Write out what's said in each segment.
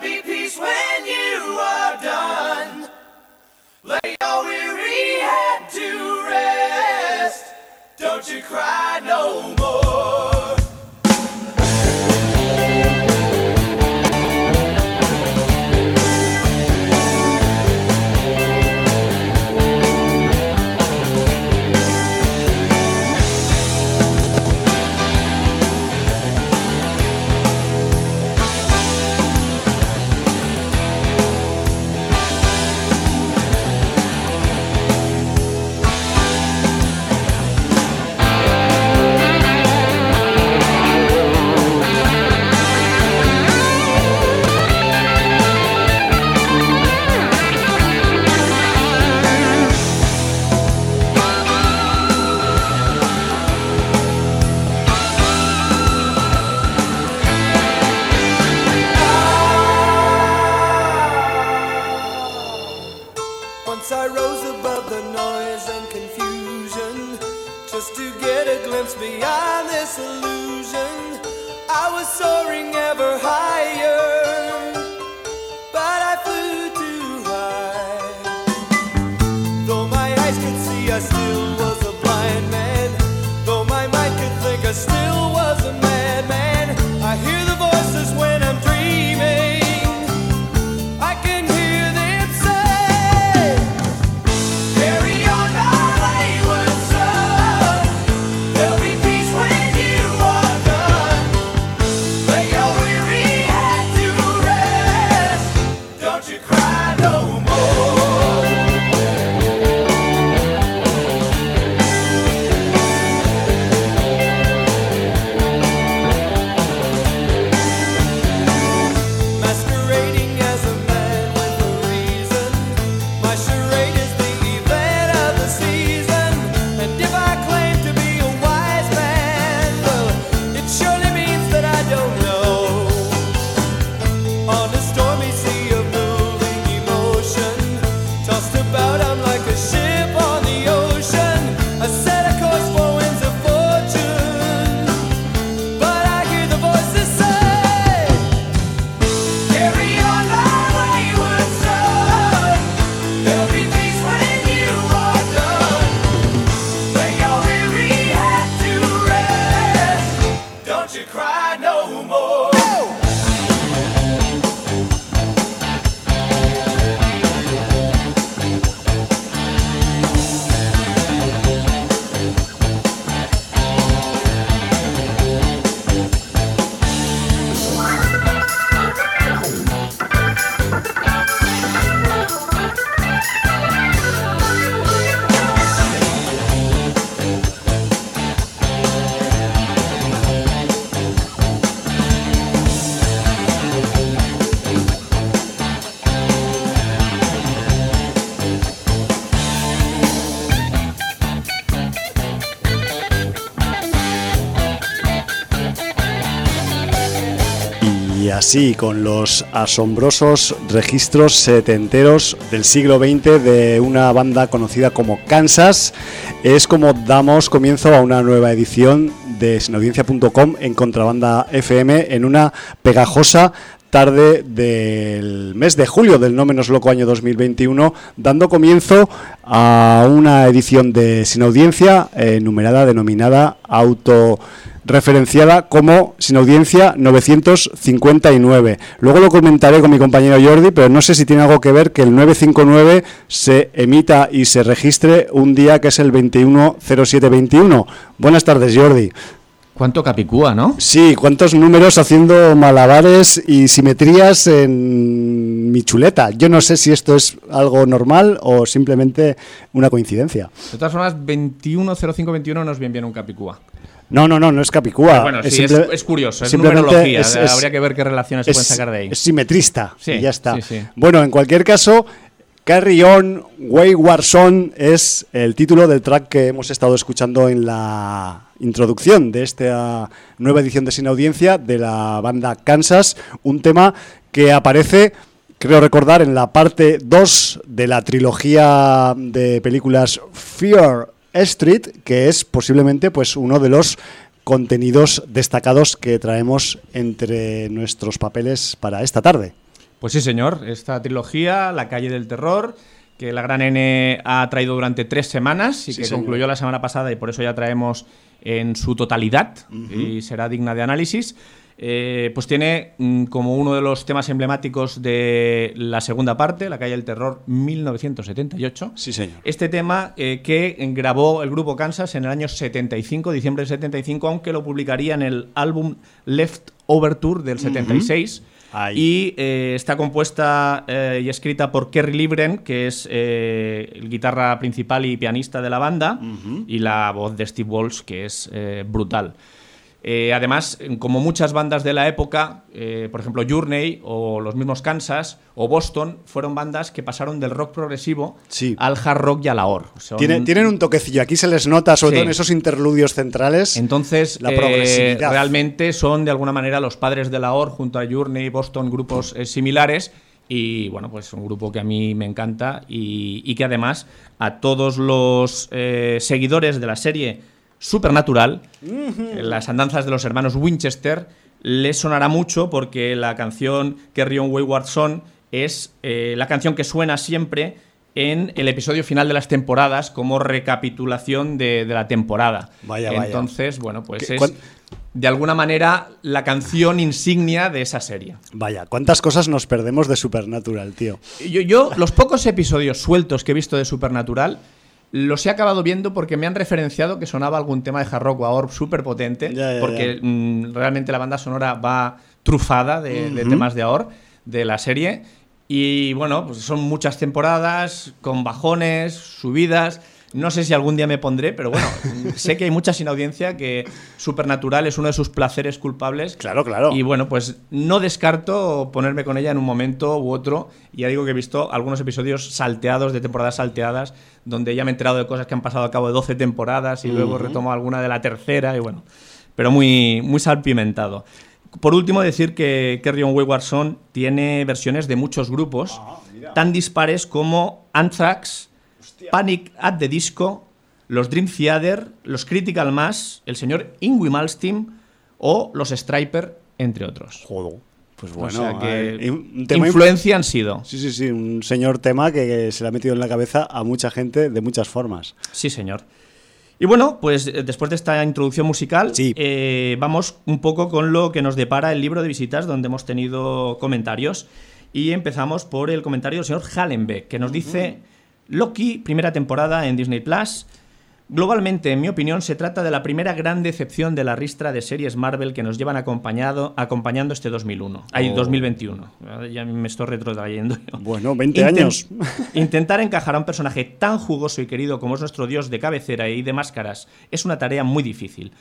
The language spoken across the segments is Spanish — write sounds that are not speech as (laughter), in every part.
Be peace when you are done. Lay your weary head to rest. Don't you cry no more. Y así, con los asombrosos registros setenteros del siglo XX de una banda conocida como Kansas, es como damos comienzo a una nueva edición de sinaudiencia.com en Contrabanda FM en una pegajosa tarde del mes de julio del no menos loco año 2021, dando comienzo a una edición de Sin Audiencia eh, numerada, denominada Auto referenciada como Sin Audiencia 959. Luego lo comentaré con mi compañero Jordi, pero no sé si tiene algo que ver que el 959 se emita y se registre un día que es el 210721. Buenas tardes, Jordi. ¿Cuánto capicúa, no? Sí, cuántos números haciendo malabares y simetrías en mi chuleta. Yo no sé si esto es algo normal o simplemente una coincidencia. De todas formas, 210521 no es bien bien un capicúa. No, no, no, no es Capicúa. bueno, sí, es, simple- es curioso, es simplemente numerología. es- Habría que ver qué relaciones se pueden sacar de ahí. es simetrista Sí, y ya está. sí, sí. Bueno, en cualquier caso, Carry On, Wayward Son es el título del track que hemos estado escuchando en la introducción de esta nueva edición de Sin Audiencia de la banda Kansas, un tema que aparece creo recordar en la parte 2 de la trilogía de películas Fear Street, que es posiblemente pues uno de los contenidos destacados que traemos entre nuestros papeles para esta tarde. Pues sí, señor. Esta trilogía, La calle del terror, que la Gran N ha traído durante tres semanas y Sí, que señor. concluyó la semana pasada y por eso ya traemos en su totalidad y será digna de análisis. Eh, pues tiene mm, como uno de los temas emblemáticos de la segunda parte, La calle del terror 1978. Sí, señor. Este tema eh, que grabó el grupo Kansas en el año 75, diciembre del 75, aunque lo publicaría en el álbum Left Over Tour del 76. Ahí. Y eh, está compuesta eh, y escrita por Kerry Libren, que es eh, el guitarra principal y pianista de la banda, y la voz de Steve Walsh, que es brutal. Eh, además, como muchas bandas de la época, eh, por ejemplo Journey o los mismos Kansas o Boston, fueron bandas que pasaron del rock progresivo Sí. al hard rock y a la or. Son- tienen un toquecillo, aquí se les nota, sobre Sí. todo en esos interludios centrales. Entonces, la eh, realmente son de alguna manera los padres de la OR junto a Journey, Boston, grupos similares. Y bueno, pues un grupo que a mí me encanta y, y que además a todos los seguidores de la serie Supernatural, las andanzas de los hermanos Winchester, les sonará mucho porque la canción Carry On Wayward Son es eh, la canción que suena siempre en el episodio final de las temporadas como recapitulación de, de la temporada. Vaya, vaya. Entonces, bueno, pues ¿Qué- es de alguna manera la canción insignia de esa serie. Vaya, cuántas cosas nos perdemos de Supernatural, tío. Yo, yo, los pocos episodios sueltos que he visto de Supernatural, los he acabado viendo porque me han referenciado que sonaba algún tema de hard rock o súper potente, Ya, ya, porque mm, realmente la banda sonora va trufada de, de temas de AOR de la serie. Y bueno, pues son muchas temporadas, con bajones, subidas. No sé si algún día me pondré, pero bueno, (laughs) sé que hay mucha sin audiencia que Supernatural es uno de sus placeres culpables. Claro, claro. Y bueno, pues no descarto ponerme con ella en un momento u otro. Ya digo que he visto algunos episodios salteados, de temporadas salteadas, donde ya me he enterado de cosas que han pasado a cabo de 12 temporadas y luego retomo alguna de la tercera y bueno, pero muy, muy salpimentado. Por último, decir que Carry On Wayward Son tiene versiones de muchos grupos, tan dispares como Anthrax, Panic at the Disco, los Dream Theater, los Critical Mass, el señor Ingwie Malmsteen o los Striper, entre otros. Joder. Pues o bueno, sea que un tema influencia han sido. Sí, sí, sí, un señor tema que se le ha metido en la cabeza a mucha gente de muchas formas. Sí, señor. Y bueno, pues eh, después de esta introducción musical, Sí. eh, vamos un poco con lo que nos depara el libro de visitas, donde hemos tenido comentarios. Y empezamos por el comentario del señor Hallenbeck, que nos dice: Loki, primera temporada en Disney Plus. Globalmente, en mi opinión, se trata de la primera gran decepción de la ristra de series Marvel que nos llevan acompañado, acompañando este 2001. Ay, Oh. 2021. Ya me estoy retrotrayendo. Bueno, 20 Inten- años. (laughs) Intentar encajar a un personaje tan jugoso y querido como es nuestro dios de cabecera y de máscaras es una tarea muy difícil.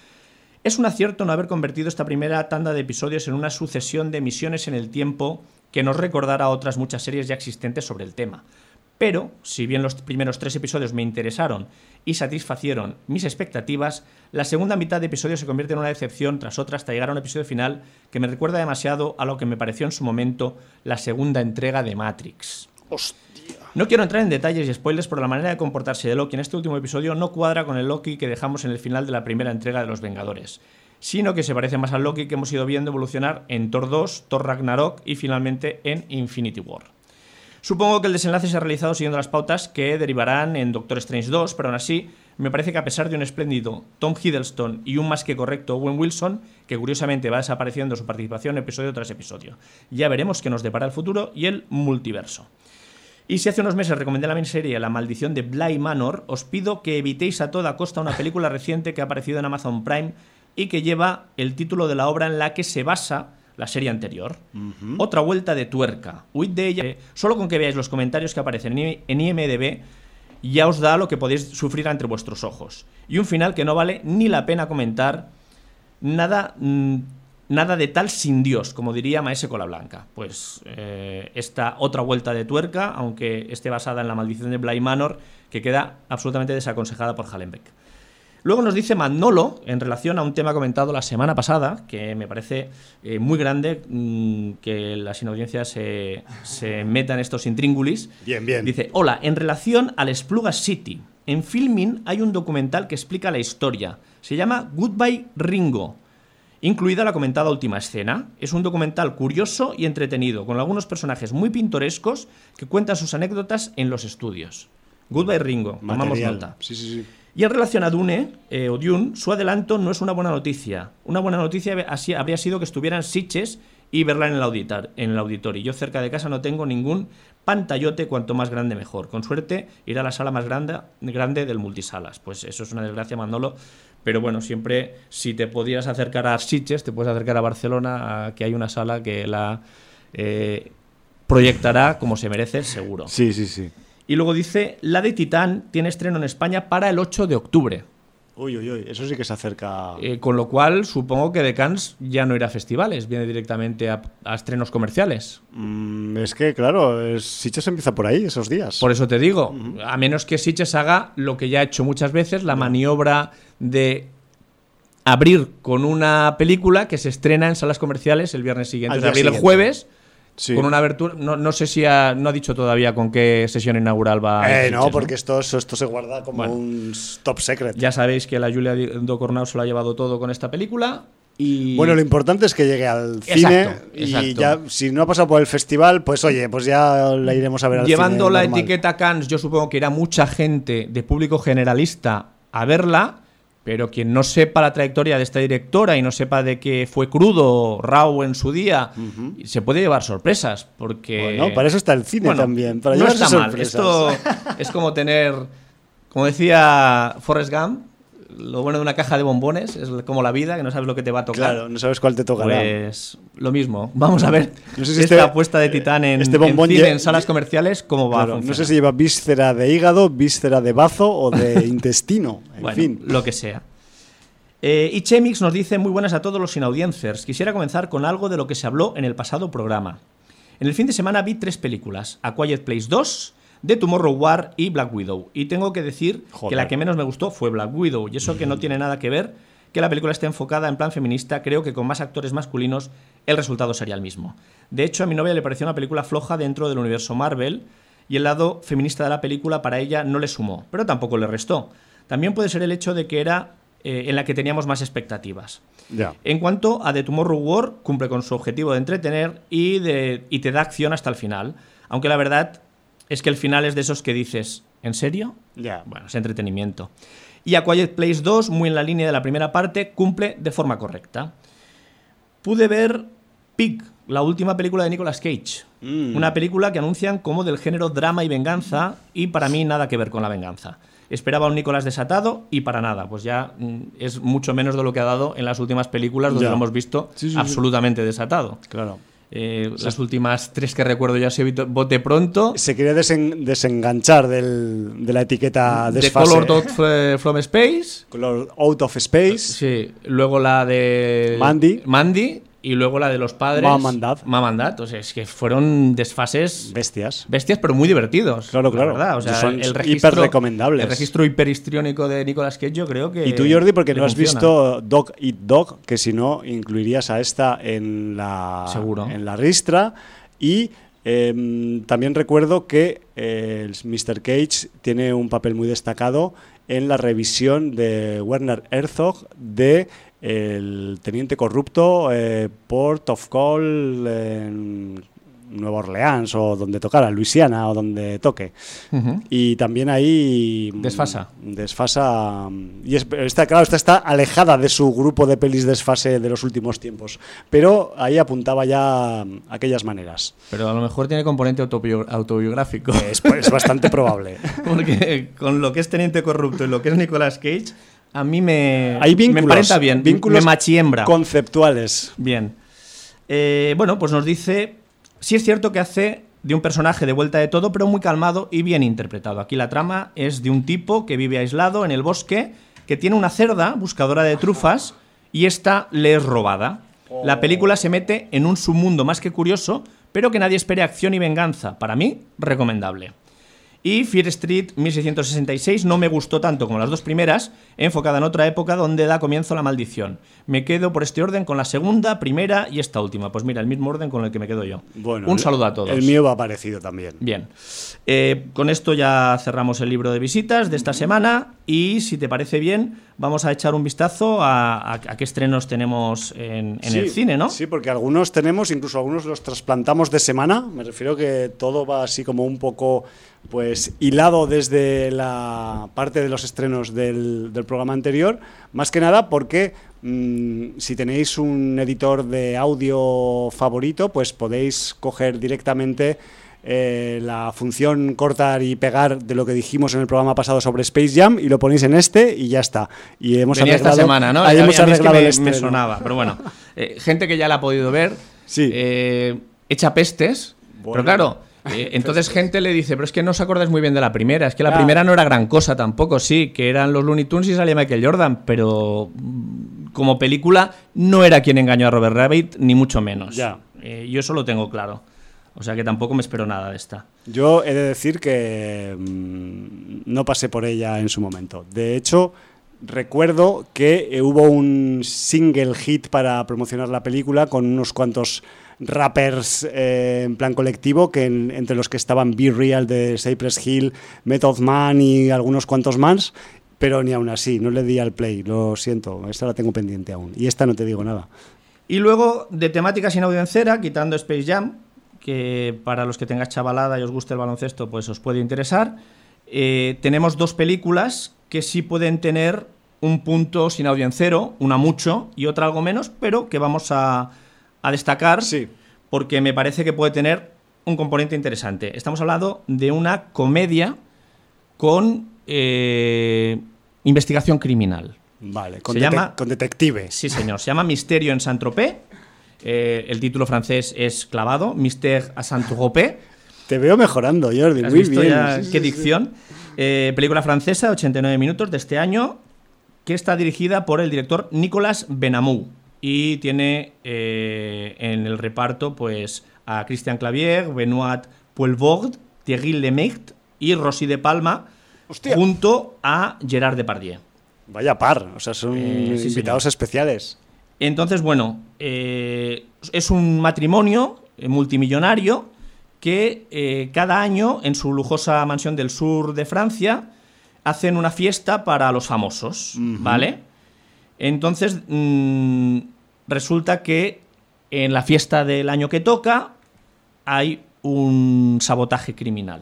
Es un acierto no haber convertido esta primera tanda de episodios en una sucesión de misiones en el tiempo que nos recordara a otras muchas series ya existentes sobre el tema. Pero, si bien los primeros tres episodios me interesaron y satisfacieron mis expectativas, la segunda mitad de episodio se convierte en una decepción tras otra hasta llegar a un episodio final que me recuerda demasiado a lo que me pareció en su momento la segunda entrega de Matrix. No quiero entrar en detalles y spoilers, pero la manera de comportarse de Loki en este último episodio no cuadra con el Loki que dejamos en el final de la primera entrega de Los Vengadores, sino que se parece más al Loki que hemos ido viendo evolucionar en Thor 2, Thor Ragnarok y finalmente en Infinity War. Supongo que el desenlace se ha realizado siguiendo las pautas que derivarán en Doctor Strange 2, pero aún así me parece que a pesar de un espléndido Tom Hiddleston y un más que correcto Owen Wilson, que curiosamente va desapareciendo su participación episodio tras episodio, ya veremos qué nos depara el futuro y el multiverso. Y si hace unos meses recomendé la miniserie La maldición de Bly Manor, os pido que evitéis a toda costa una película reciente que ha aparecido en Amazon Prime y que lleva el título de la obra en la que se basa la serie anterior. Otra vuelta de tuerca. Huid de ella. Solo con que veáis los comentarios que aparecen en IMDB ya os da lo que podéis sufrir entre vuestros ojos. Y un final que no vale ni la pena comentar nada, mm, nada de tal sin Dios, como diría Maese Cola Blanca. Pues eh, esta otra vuelta de tuerca, aunque esté basada en la maldición de Bly Manor, que queda absolutamente desaconsejada por Hallenbeck. Luego nos dice Manolo, en relación a un tema comentado la semana pasada, que me parece eh, muy grande mm, que la sin audiencia se, se meta en estos intríngulis. Bien, bien. Dice, hola, en relación al Spluga City, en Filmin hay un documental que explica la historia. Se llama Goodbye Ringo. incluida la comentada última escena. Es un documental curioso y entretenido, con algunos personajes muy pintorescos que cuentan sus anécdotas en los estudios. Goodbye Ringo, tomamos nota. Sí, sí, sí. Y en relación a Dune, eh, o Dune, su adelanto no es una buena noticia. Una buena noticia así habría sido que estuvieran Sitches y verla en el, en el auditorio. Yo cerca de casa no tengo ningún pantallote, cuanto más grande mejor. Con suerte irá a la sala más grande, del multisalas. Pues eso es una desgracia, Manolo. Pero bueno, siempre si te podías acercar a Sitges, te puedes acercar a Barcelona, a que hay una sala que la eh, proyectará como se merece, seguro. Sí, sí, sí. Y luego dice, la de Titán tiene estreno en España para el 8 de octubre. Uy, uy, uy, eso sí que se acerca. Eh, con lo cual, supongo que de Cannes ya no irá a festivales, viene directamente a, a estrenos comerciales. Mm, es que, claro, es- Sitges empieza por ahí esos días. Por eso te digo, a menos que Sitges haga lo que ya ha hecho muchas veces, la maniobra de abrir con una película que se estrena en salas comerciales el viernes siguiente. Día abrir el jueves Sí. con una abertura. No, no sé si ha- no ha dicho todavía con qué sesión inaugural va. Eh, no, porque esto, esto, esto se guarda como Bueno. un top secret. Ya sabéis que la Julia Docornau se lo ha llevado todo con esta película. Y Bueno, lo importante es que llegue al cine Exacto, y ya, si no ha pasado por el festival, pues oye, pues ya la iremos a ver al Llevando cine la normal. etiqueta Cannes, yo supongo que irá mucha gente de público generalista a verla, pero quien no sepa la trayectoria de esta directora y no sepa de que fue crudo, raw en su día, se puede llevar sorpresas, porque... Bueno, para eso está el cine Bueno, también, para no está mal. sorpresas. Esto es como tener, como decía Forrest Gump, lo bueno de una caja de bombones es como la vida, que no sabes lo que te va a tocar. Claro, no sabes cuál te tocará. Pues lo mismo. (laughs) Vamos a ver No sé si esta este- apuesta de Titán en, este en bombón cine, en salas comerciales, cómo va Claro, a no funcionar. sé si lleva víscera de hígado, víscera de bazo o de (laughs) intestino. En Bueno, fin. lo que sea. Eh, y Chemix nos dice muy buenas a todos los inaudiencers. Quisiera comenzar con algo de lo que se habló en el pasado programa. En el fin de semana vi tres películas: A Quiet Place 2, The Tomorrow War y Black Widow. Y tengo que decir Joder. que la que menos me gustó fue Black Widow. Y eso que no tiene nada que ver que la película esté enfocada en plan feminista, creo que con más actores masculinos el resultado sería el mismo. De hecho, a mi novia le pareció una película floja dentro del universo Marvel y el lado feminista de la película para ella no le sumó, pero tampoco le restó. También puede ser el hecho de que era eh, en la que teníamos más expectativas. En cuanto a The Tomorrow War, cumple con su objetivo de entretener y, de, y te da acción hasta el final. Aunque la verdad es que el final es de esos que dices, ¿en serio? Ya. Bueno, es entretenimiento. Y A Quiet Place 2, muy en la línea de la primera parte, cumple de forma correcta. Pude ver Pig, la última película de Nicolas Cage. Mm. Una película que anuncian como del género drama y venganza, y para mí nada que ver con la venganza. Esperaba un Nicolas desatado y para nada, pues ya mm, es mucho menos de lo que ha dado en las últimas películas donde Ya. lo hemos visto Sí, sí, sí. absolutamente desatado. Claro. Eh, las últimas tres que recuerdo ya se bote pronto. Se quería desen- desenganchar del- de la etiqueta desfase. Color Dot F- from Space. Color Out of Space. Sí, luego la de Mandy. Mandy y luego la de los padres. Mom and Dad. Mom and Dad. O sea, es que fueron desfases Bestias. bestias, pero muy divertidos. Claro, la claro. verdad. O sea, Son el registro, hiperrecomendables. El registro hiperhistriónico de Nicolas Cage, yo creo que. Y tú, Jordi, porque no has visto Dog Eat Dog, que si no, incluirías a esta en la, Seguro. En la ristra. Y em, también recuerdo que eh, el Mr. Cage tiene un papel muy destacado en la revisión de Werner Herzog de el teniente corrupto eh, Port of Call en Nueva Orleans o donde tocara, Luisiana o donde toque. Y también ahí. mm, Desfasa. Desfasa. mm, Y es- está, claro, esta está alejada de su grupo de pelis desfase de los últimos tiempos. Pero ahí apuntaba ya mm, aquellas maneras. Pero a lo mejor tiene componente autobio- autobiográfico. Es, es bastante probable. (laughs) Porque con lo que es Teniente Corrupto y lo que es Nicolas Cage, a mí me, Hay vínculos. me parenta bien. Vínculos me machiembra. conceptuales. Bien. Eh, bueno, pues nos dice. Sí es cierto que hace de un personaje de vuelta de todo, pero muy calmado y bien interpretado. Aquí la trama es de un tipo que vive aislado en el bosque, que tiene una cerda buscadora de trufas y esta le es robada. La película se mete en un submundo más que curioso, pero que nadie espere acción y venganza. Para mí, recomendable. Y Fear Street 1666 no me gustó tanto como las dos primeras, enfocada en otra época donde da comienzo la maldición. Me quedo por este orden con la segunda, primera y esta última. Pues mira, el mismo orden con el que me quedo yo. Bueno, Un saludo a todos. El mío va parecido también. Bien. Eh, con esto ya cerramos el libro de visitas de esta semana Y si te parece bien, vamos a echar un vistazo a, a- a qué estrenos tenemos en, en el cine, ¿no? Sí, porque algunos tenemos, incluso algunos los trasplantamos de semana. Me refiero que todo va así como un poco pues hilado desde la parte de los estrenos del, del programa anterior. Más que nada porque mm, si tenéis un editor de audio favorito, pues podéis coger directamente eh, la función cortar y pegar de lo que dijimos en el programa pasado sobre Space Jam y lo ponéis en este y ya está. Y hemos Venía esta arreglado- semana, ¿no? ahí hemos a mí es que arreglado me, me sonaba, pero bueno. (laughs) Eh, gente que ya la ha podido ver, Sí. eh, echa pestes, Bueno. pero claro, eh, entonces gente le dice, pero es que no os acordáis muy bien de la primera, es que la primera no era gran cosa tampoco, sí, que eran los Looney Tunes y salía Michael Jordan, pero mm, como película no era quien engañó a Robert Rabbit, ni mucho menos. Ya. Eh, yo eso lo tengo claro. O sea que tampoco me espero nada de esta. Yo he de decir que mm, no pasé por ella en su momento. De hecho, recuerdo que eh, hubo un single hit para promocionar la película con unos cuantos rappers eh, en plan colectivo, que en- entre los que estaban Be Real de Cypress Hill, Method Man y algunos cuantos más, pero ni aún así, no le di al play, lo siento, esta la tengo pendiente aún. Y esta no te digo nada. Y luego, de temática sin audiencera, quitando Space Jam, que para los que tengáis chavalada y os guste el baloncesto, pues os puede interesar, eh, tenemos dos películas que sí pueden tener un punto sin audiencero, una mucho y otra algo menos, pero que vamos a, a destacar Sí. porque me parece que puede tener un componente interesante. Estamos hablando de una comedia con eh, investigación criminal. Vale, con, Se llama- con detectives. Sí, señor. Se llama Misterio en Saint-Tropez. Eh, el título francés es clavado, Mystère à Saint-Tropez. Te veo mejorando, Jordi, ¿Has muy visto bien. ya Sí, sí, qué sí. dicción? Eh, película francesa, 89 minutos de este año, que está dirigida por el director Nicolas Benamou. Y tiene eh, en el reparto pues, a Christian Clavier, Benoit Poelvoord, Thierry Lemaitre y Rosy de Palma, Hostia. junto a Gerard Depardieu. Vaya par, o sea, son Eh, sí, invitados especiales. Entonces, bueno, eh, es un matrimonio multimillonario que cada año en su lujosa mansión del sur de Francia hacen una fiesta para los famosos, ¿vale? Entonces, mm, resulta que en la fiesta del año que toca hay un sabotaje criminal.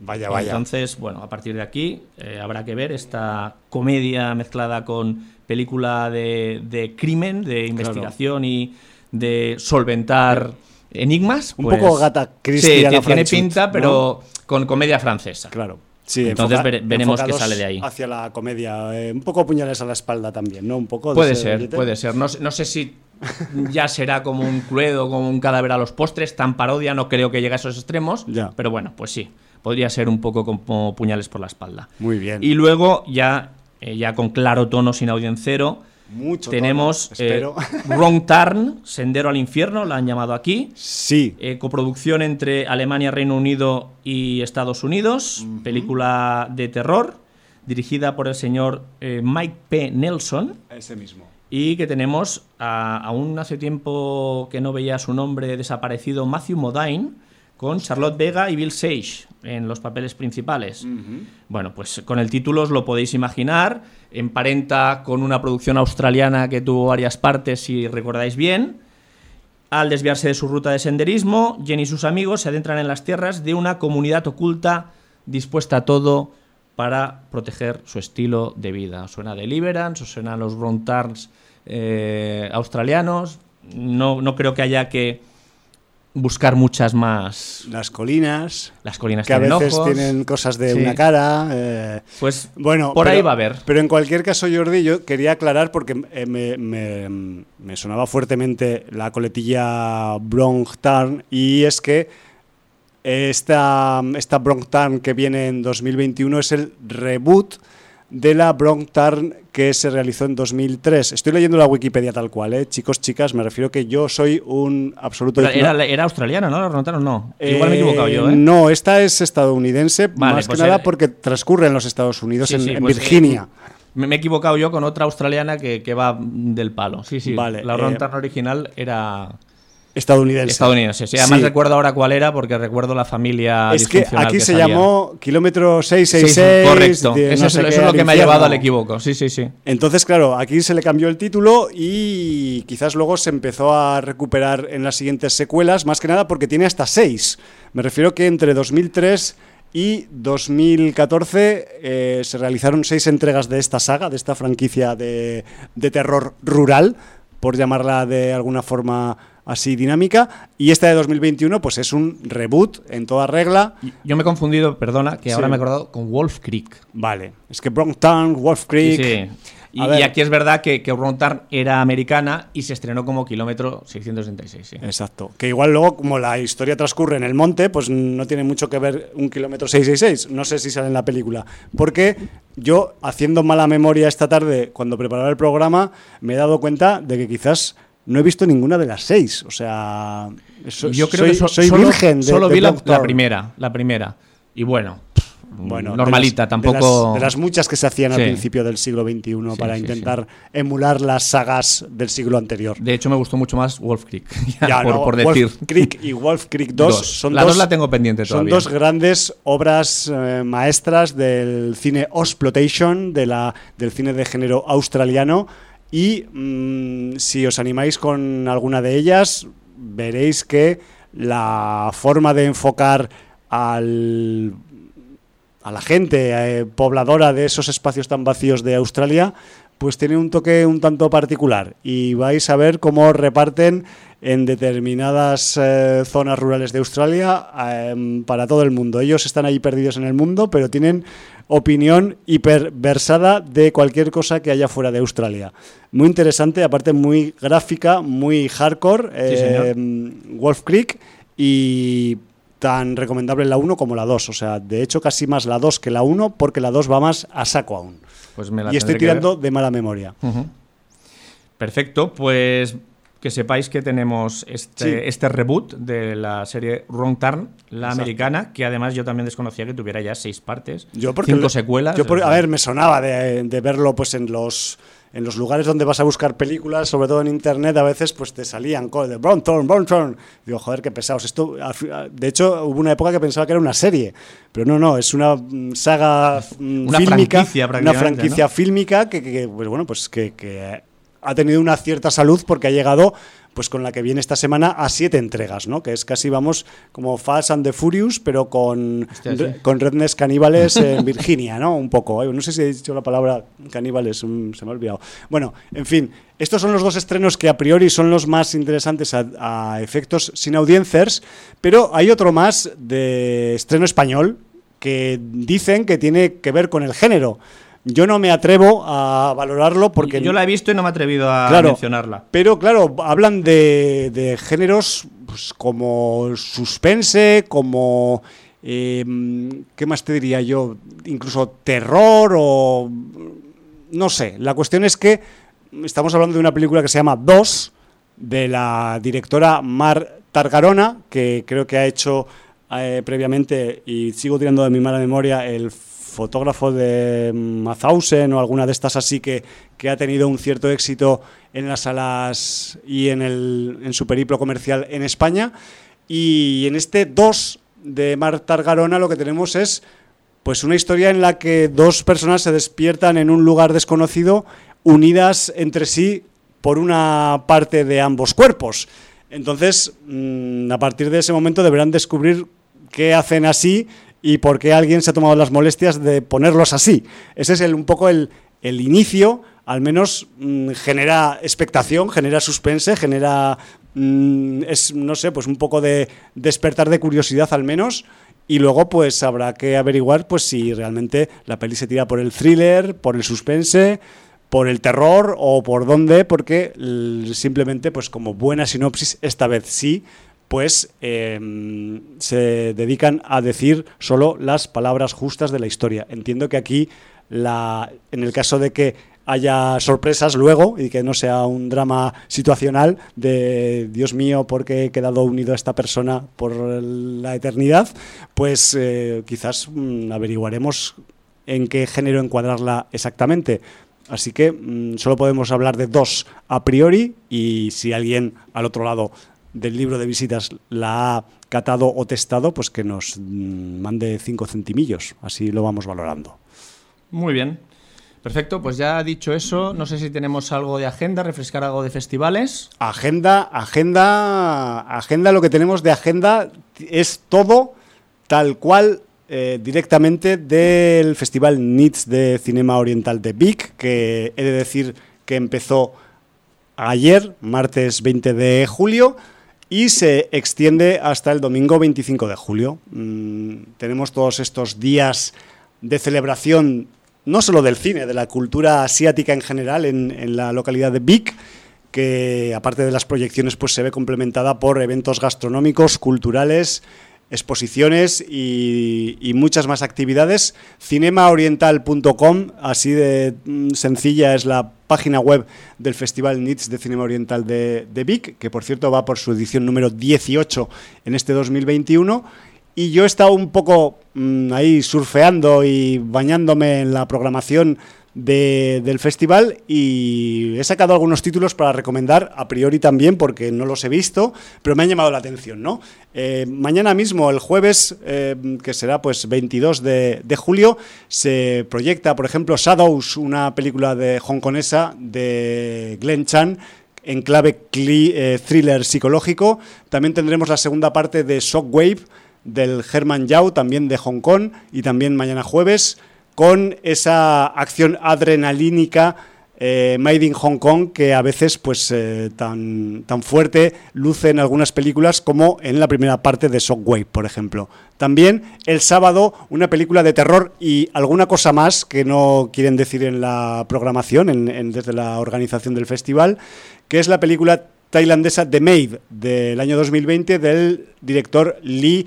Vaya, vaya. Entonces, bueno, a partir de aquí eh, habrá que ver esta comedia mezclada con película de, de crimen, de investigación y de solventar enigmas. Un pues, poco Agatha Christie Sí, tiene pinta, ¿no? pero con comedia francesa. Claro. Sí, Entonces enfoca- veremos qué sale de ahí. Hacia la comedia. eh, un poco puñales a la espalda también, ¿no? Un poco. de Puede ser, billete. puede ser. No, sé- no sé si ya será como un cluedo, como un cadáver a los postres, tan parodia, no creo que llegue a esos extremos. Ya. Pero bueno, pues sí, podría ser un poco como puñales por la espalda. Muy bien. Y luego, ya, eh, ya con claro tono, sin audiencero, Mucho tenemos tono, eh. (laughs) Wrong Turn, Sendero al Infierno, la han llamado aquí. sí. Eh, coproducción entre Alemania, Reino Unido y Estados Unidos. Película de terror, dirigida por el señor eh, Mike P. Nelson. Ese mismo. Y que tenemos a, aún hace tiempo que no veía su nombre desaparecido, Matthew Modine, con Charlotte Vega y Bill Sage en los papeles principales. Bueno, pues con el título os lo podéis imaginar. Emparenta con una producción australiana que tuvo varias partes, si recordáis bien. Al desviarse de su ruta de senderismo, Jenny y sus amigos se adentran en las tierras de una comunidad oculta dispuesta a todo para proteger su estilo de vida. ¿Os suena Deliverance? ¿Os suenan los Brown Turns eh, australianos? No, no creo que haya que buscar muchas más. Las colinas. Las colinas Que a tienen veces ojos. tienen cosas de Sí. una cara. eh, Pues Bueno, por pero- ahí va a haber. Pero en cualquier caso, Jordi, yo quería aclarar porque eh, me, me- me sonaba fuertemente la coletilla Bronx Turn y es que esta, esta Bronx Turn que viene en 2021 es el reboot de la Bronx Turn que se realizó en 2003. Estoy leyendo la Wikipedia tal cual, ¿eh? chicos, chicas, me refiero que yo soy un absoluto... Era, era australiana, ¿no? ¿Lo notaron? No. Igual me he Eh, equivocado yo, ¿eh? No, esta es estadounidense, Vale, más pues que nada porque transcurre en los Estados Unidos, Sí, en, sí, en pues, Virginia. eh, me, me he equivocado yo con otra australiana que, que va del palo. Sí, sí. Vale, la eh, Ron Turner original era. Estadounidense. Estadounidense, sí. Además recuerdo ahora cuál era porque recuerdo la familia Es que aquí se llamó Kilómetro 666. correcto. eso, es, lo que me ha llevado al equívoco. Sí, sí, sí. Entonces, claro, aquí se le cambió el título y quizás luego se empezó a recuperar en las siguientes secuelas, más que nada porque tiene hasta seis. Me refiero que entre 2003 y 2014 eh, se realizaron seis entregas de esta saga, de esta franquicia de, de terror rural, por llamarla de alguna forma así dinámica. Y esta de 2021, pues es un reboot en toda regla. Yo me he confundido, perdona, que ahora me he acordado con Wolf Creek. Vale, es que Town, Wolf Creek. Sí. Y, aquí es verdad que, que Town era americana y se estrenó como kilómetro 666. Sí. Exacto. Que igual luego, como la historia transcurre en el monte, pues no tiene mucho que ver un kilómetro 666. No sé si sale en la película. Porque yo, haciendo mala memoria esta tarde, cuando preparaba el programa, me he dado cuenta de que quizás no he visto ninguna de las seis. O sea, yo creo que soy solo, virgen de, solo vi la, primera, la primera. Y bueno, bueno normalita, tampoco. De las, muchas que se hacían al principio del siglo XXI para intentar emular las sagas del siglo anterior. De hecho, me gustó mucho más Wolf Creek. (laughs) por, decir. Wolf Creek y Wolf Creek 2 son dos, la tengo pendiente Son dos grandes obras eh, maestras del cine exploitation, de la, del cine de género australiano y mm, si os animáis con alguna de ellas, veréis que la forma de enfocar al, a la gente eh, pobladora de esos espacios tan vacíos de Australia, pues tiene un toque un tanto particular. Y vais a ver cómo reparten en determinadas eh, zonas rurales de Australia em, para todo el mundo. Ellos están ahí perdidos en el mundo, pero tienen opinión hiperversada de cualquier cosa que haya fuera de Australia. Muy interesante, aparte muy gráfica, muy hardcore, em, Wolf Creek y tan recomendable la 1 como la 2. O sea, de hecho casi más la 2 que la 1 porque la 2 va más a saco aún. Pues me y estoy tirando de mala memoria. Perfecto, pues que sepáis que tenemos este, este reboot de la serie Wrong Turn, la americana, que además yo también desconocía que tuviera ya seis partes, yo porque cinco secuelas. Yo a ver, me sonaba de, verlo pues en los en los lugares donde vas a buscar películas, sobre todo en internet, a veces pues te salían cosas de Brown Turn. Digo, joder, qué pesados. Esto, de hecho, hubo una época que pensaba que era una serie, pero no, no, es una mm, saga mm, una fílmica, franquicia, una franquicia fílmica que, pues, bueno, pues que, que ha tenido una cierta salud porque ha llegado pues con la que viene esta semana a siete entregas, ¿no? Que es casi, vamos, como Fast and the Furious, pero con, con redness caníbales en (laughs) Virginia, ¿no? Un poco. ¿eh? No sé si he dicho la palabra caníbales, mm, se me ha olvidado. Bueno, en fin, estos son los dos estrenos que a priori son los más interesantes a, a efectos sin audiencers, pero hay otro más de estreno español que dicen que tiene que ver con el género. Yo no me atrevo a valorarlo porque... Yo la he visto y no me he atrevido a mencionarla. Pero claro, hablan de, géneros pues, como suspense, como... Em, ¿Qué más te diría yo? Incluso terror o... No sé, la cuestión es que estamos hablando de una película que se llama Dos, de la directora Mar Targarona, que creo que ha hecho eh, previamente, y sigo tirando de mi mala memoria, el fotógrafo de Mazausen o alguna de estas así que, que ha tenido un cierto éxito en las salas y en, el, en su periplo comercial en España. Y en este 2 de Marta Garona lo que tenemos es pues una historia en la que dos personas se despiertan en un lugar desconocido unidas entre sí por una parte de ambos cuerpos. Entonces, mm, a partir de ese momento deberán descubrir qué hacen así y por qué alguien se ha tomado las molestias de ponerlos así. Ese es el, un poco el, inicio, al menos mm, genera expectación, genera suspense, genera, mm, es, no sé, pues un poco de despertar de curiosidad al menos. Y luego pues habrá que averiguar pues si realmente la peli se tira por el thriller, por el suspense, por el terror o por dónde, porque simplemente pues como buena sinopsis esta vez sí pues em, se dedican a decir solo las palabras justas de la historia. Entiendo que aquí, la, en el caso de que haya sorpresas luego y que no sea un drama situacional de Dios mío porque he quedado unido a esta persona por la eternidad, pues eh, quizás mm, averiguaremos en qué género encuadrarla exactamente. Así que mm, solo podemos hablar de dos a priori y si alguien al otro lado del libro de visitas la ha catado o testado, pues que nos mm, mande cinco centimillos. Así lo vamos valorando. Muy bien. Perfecto, pues ya dicho eso, no sé si tenemos algo de agenda, refrescar algo de festivales. Agenda, agenda, agenda, lo que tenemos de agenda es todo tal cual eh, directamente del Festival NITS de Cinema Oriental de Vic, que he de decir que empezó ayer, martes 20 de julio, y se extiende hasta el domingo 25 de julio. Mm, tenemos todos estos días de celebración no solo del cine, de la cultura asiática en general en, la localidad de Vic, que aparte de las proyecciones pues se ve complementada por eventos gastronómicos, culturales, exposiciones y, muchas más actividades. Cinemaoriental.com, así de mm, sencilla es la página web del Festival NITS de Cinema Oriental de, de Vic, que por cierto va por su edición número 18 en este 2021 y yo he estado un poco mm, ahí surfeando y bañándome en la programación del festival y he sacado algunos títulos para recomendar a priori también porque no los he visto, pero me han llamado la atención, ¿no? Eh, mañana mismo, el jueves, eh, que será pues 22 de, julio, se proyecta, por ejemplo, Shadows, una película de hongkonesa de Glenn Chan, en clave eh, thriller psicológico. También tendremos la segunda parte de Shockwave, del Herman Yao, también de Hong Kong, y también mañana jueves, con esa acción adrenalínica eh, Made in Hong Kong que a veces pues eh, tan, tan fuerte luce en algunas películas como en la primera parte de Shockwave, por ejemplo. También el sábado una película de terror y alguna cosa más que no quieren decir en la programación, en, desde la organización del festival, que es la película tailandesa The Maid del año 2020 del director Lee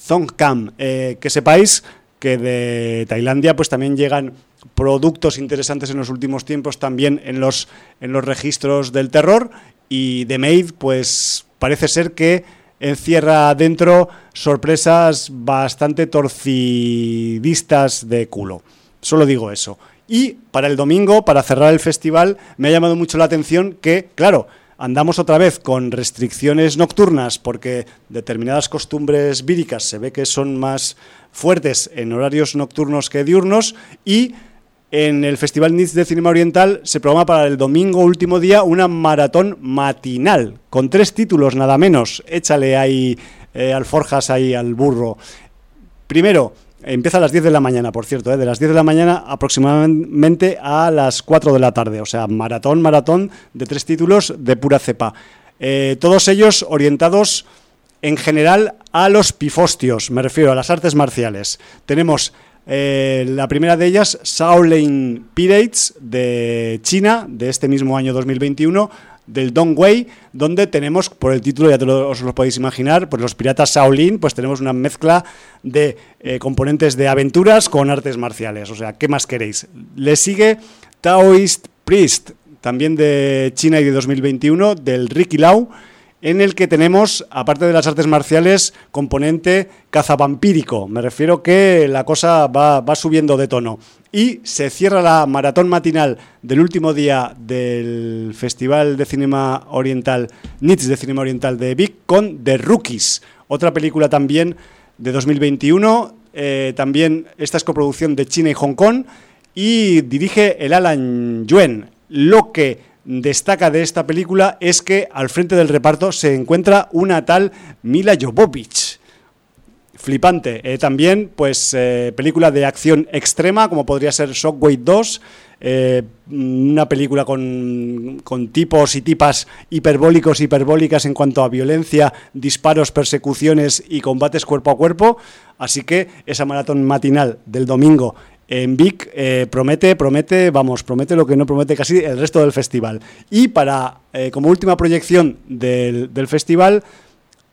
Zongkam. Eh, que sepáis que de Tailandia pues también llegan productos interesantes en los últimos tiempos también en los, en los registros del terror y The Maid pues parece ser que encierra dentro sorpresas bastante torcidistas de culo. Solo digo eso. Y para el domingo, para cerrar el festival, me ha llamado mucho la atención que, claro, andamos otra vez con restricciones nocturnas porque determinadas costumbres víricas se ve que son más fuertes en horarios nocturnos que diurnos y en el Festival NITS de Cinema Oriental se programa para el domingo último día una maratón matinal con tres títulos nada menos. Échale ahí eh, alforjas ahí al burro. Primero, Empieza a las 10 de la mañana, por cierto, ¿eh? de las 10 de la mañana aproximadamente a las 4 de la tarde. O sea, maratón, maratón de tres títulos de pura cepa. Eh, todos ellos orientados en general a los pifostios, me refiero a las artes marciales. Tenemos eh, la primera de ellas, Shaolin Pirates de China, de este mismo año 2021, del Dongwei, donde tenemos, por el título ya os lo podéis imaginar, pues los piratas Shaolin, pues tenemos una mezcla de eh, componentes de aventuras con artes marciales. O sea, ¿qué más queréis? Le sigue Taoist Priest, también de China y de 2021, del Ricky Lau, en el que tenemos, aparte de las artes marciales, componente cazavampírico. Me refiero que la cosa va, subiendo de tono y se cierra la maratón matinal del último día del Festival de Cinema Oriental, NITS de Cinema Oriental de Vic, con The Rookies, otra película también de 2021, eh, también esta es coproducción de China y Hong Kong, y dirige el Alan Yuen. Lo que destaca de esta película es que al frente del reparto se encuentra una tal Mila Jovovich, flipante. Eh, también, pues, eh, película de acción extrema, como podría ser Shockwave 2, eh, una película con, con, tipos y tipas hiperbólicos, hiperbólicas en cuanto a violencia, disparos, persecuciones y combates cuerpo a cuerpo. Así que esa maratón matinal del domingo en Vic promete, promete, vamos, promete lo que no promete casi el resto del festival. Y para, como última proyección del, del festival,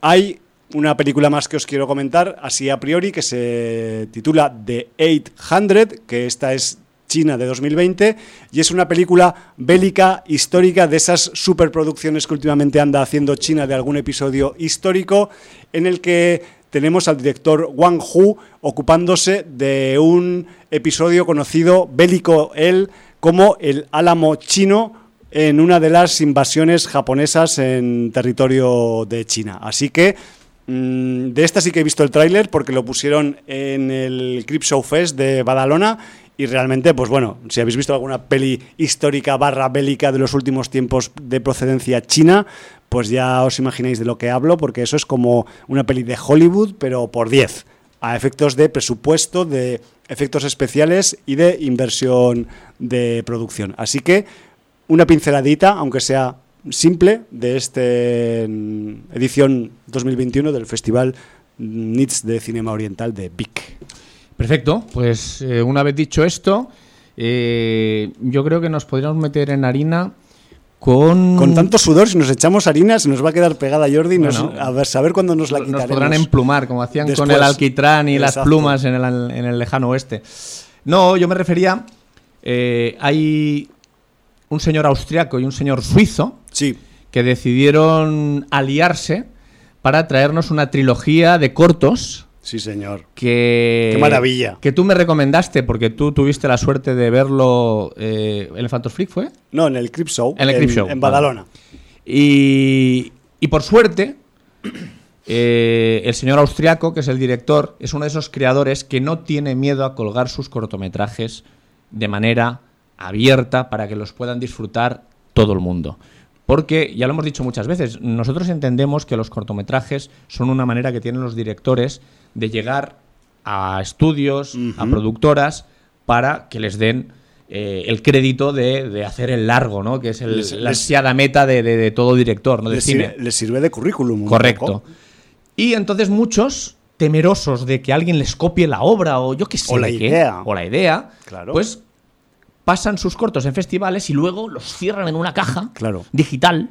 hay una película más que os quiero comentar, así a priori, que se titula The 800, que esta es China de 2020, y es una película bélica, histórica, de esas superproducciones que últimamente anda haciendo China de algún episodio histórico, en el que tenemos al director Wang Hu ocupándose de un episodio conocido bélico él como el Álamo chino en una de las invasiones japonesas en territorio de China. Así que mm, de esta sí que he visto el tráiler porque lo pusieron en el Crip Show Fest de Badalona y realmente, pues bueno, si habéis visto alguna peli histórica barra bélica de los últimos tiempos de procedencia china, pues ya os imagináis de lo que hablo, porque eso es como una peli de Hollywood, pero por 10, a efectos de presupuesto, de efectos especiales y de inversión de producción. Así que una pinceladita, aunque sea simple, de esta edición 2021 del Festival NITS de Cinema Oriental de Vic. Perfecto, pues eh, una vez dicho esto, eh, yo creo que nos podríamos meter en harina con... Con tanto sudor, si nos echamos harina, se nos va a quedar pegada Jordi. nos- Bueno, a ver, saber cuándo nos la Nos quitaremos. podrán emplumar, como hacían con el alquitrán y las plumas en el, en el lejano oeste. No, yo me refería. eh, hay un señor austriaco y un señor suizo Sí, que decidieron aliarse para traernos una trilogía de cortos sí, señor. que... Qué maravilla. Que tú me recomendaste porque tú tuviste la suerte de verlo... Eh, ¿Elefantos Freak fue? No, en el Crip Show. En el Crip Show, En. Badalona. Y, y por suerte, (clears throat) eh, el señor austriaco, que es el director, es uno de esos creadores que no tiene miedo a colgar sus cortometrajes de manera abierta para que los puedan disfrutar todo el mundo. Porque, ya lo hemos dicho muchas veces, nosotros entendemos que los cortometrajes son una manera que tienen los directores de llegar a estudios, a productoras, para que les den eh, el crédito de, de hacer el largo, ¿no? Que es el- Les- la ansiada meta de, de- de todo director, ¿no? De Les cine. sirve, les sirve de currículum. Correcto. Y entonces muchos, temerosos de que alguien les copie la obra o yo qué sé, O la qué, idea. o la idea, Claro. pues pasan sus cortos en festivales y luego los cierran en una caja Claro. digital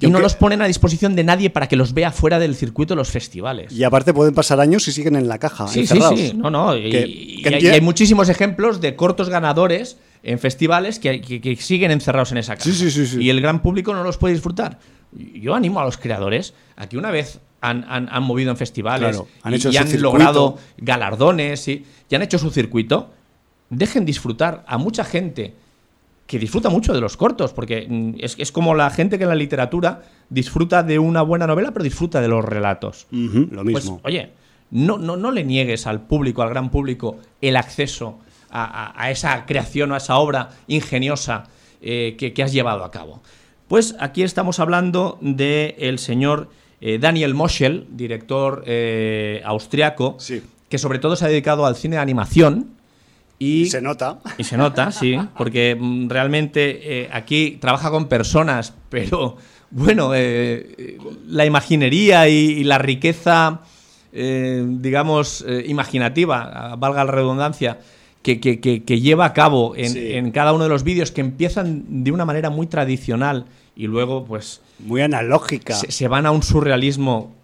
y, Y no los ponen a disposición de nadie para que los vea fuera del circuito de los festivales. Y aparte pueden pasar años y siguen en la caja. Sí, sí, encerrados. sí. No, no. Y, Que- y que hay, enti- y hay muchísimos ejemplos de cortos ganadores en festivales que, que- que siguen encerrados en esa caja. Sí, sí, sí, sí. Y el gran público no los puede disfrutar. Yo animo a los creadores a que una vez han, han- han movido en festivales Claro, han y- hecho y, han circuito. logrado galardones y, y han hecho su circuito, dejen disfrutar a mucha gente que disfruta mucho de los cortos, porque mm, es, es como la gente que en la literatura disfruta de una buena novela, pero disfruta de los relatos. Lo Pues, mismo. oye, no, no, no le niegues al público, al gran público, el acceso a, a- a esa creación o a esa obra ingeniosa eh, que, que has llevado a cabo. Pues aquí estamos hablando del señor eh, Daniel Moschel, director eh, austriaco, Sí. que sobre todo se ha dedicado al cine de animación. Y Se nota. y se nota, sí, porque mm, realmente eh, aquí trabaja con personas, pero (laughs) bueno, eh, la imaginería y, y la riqueza, eh, digamos, imaginativa, ah, valga la redundancia, que, que- que- que lleva a cabo en, Sí. en cada uno de los vídeos que empiezan de una manera muy tradicional y luego pues Muy analógica. se, se van a un surrealismo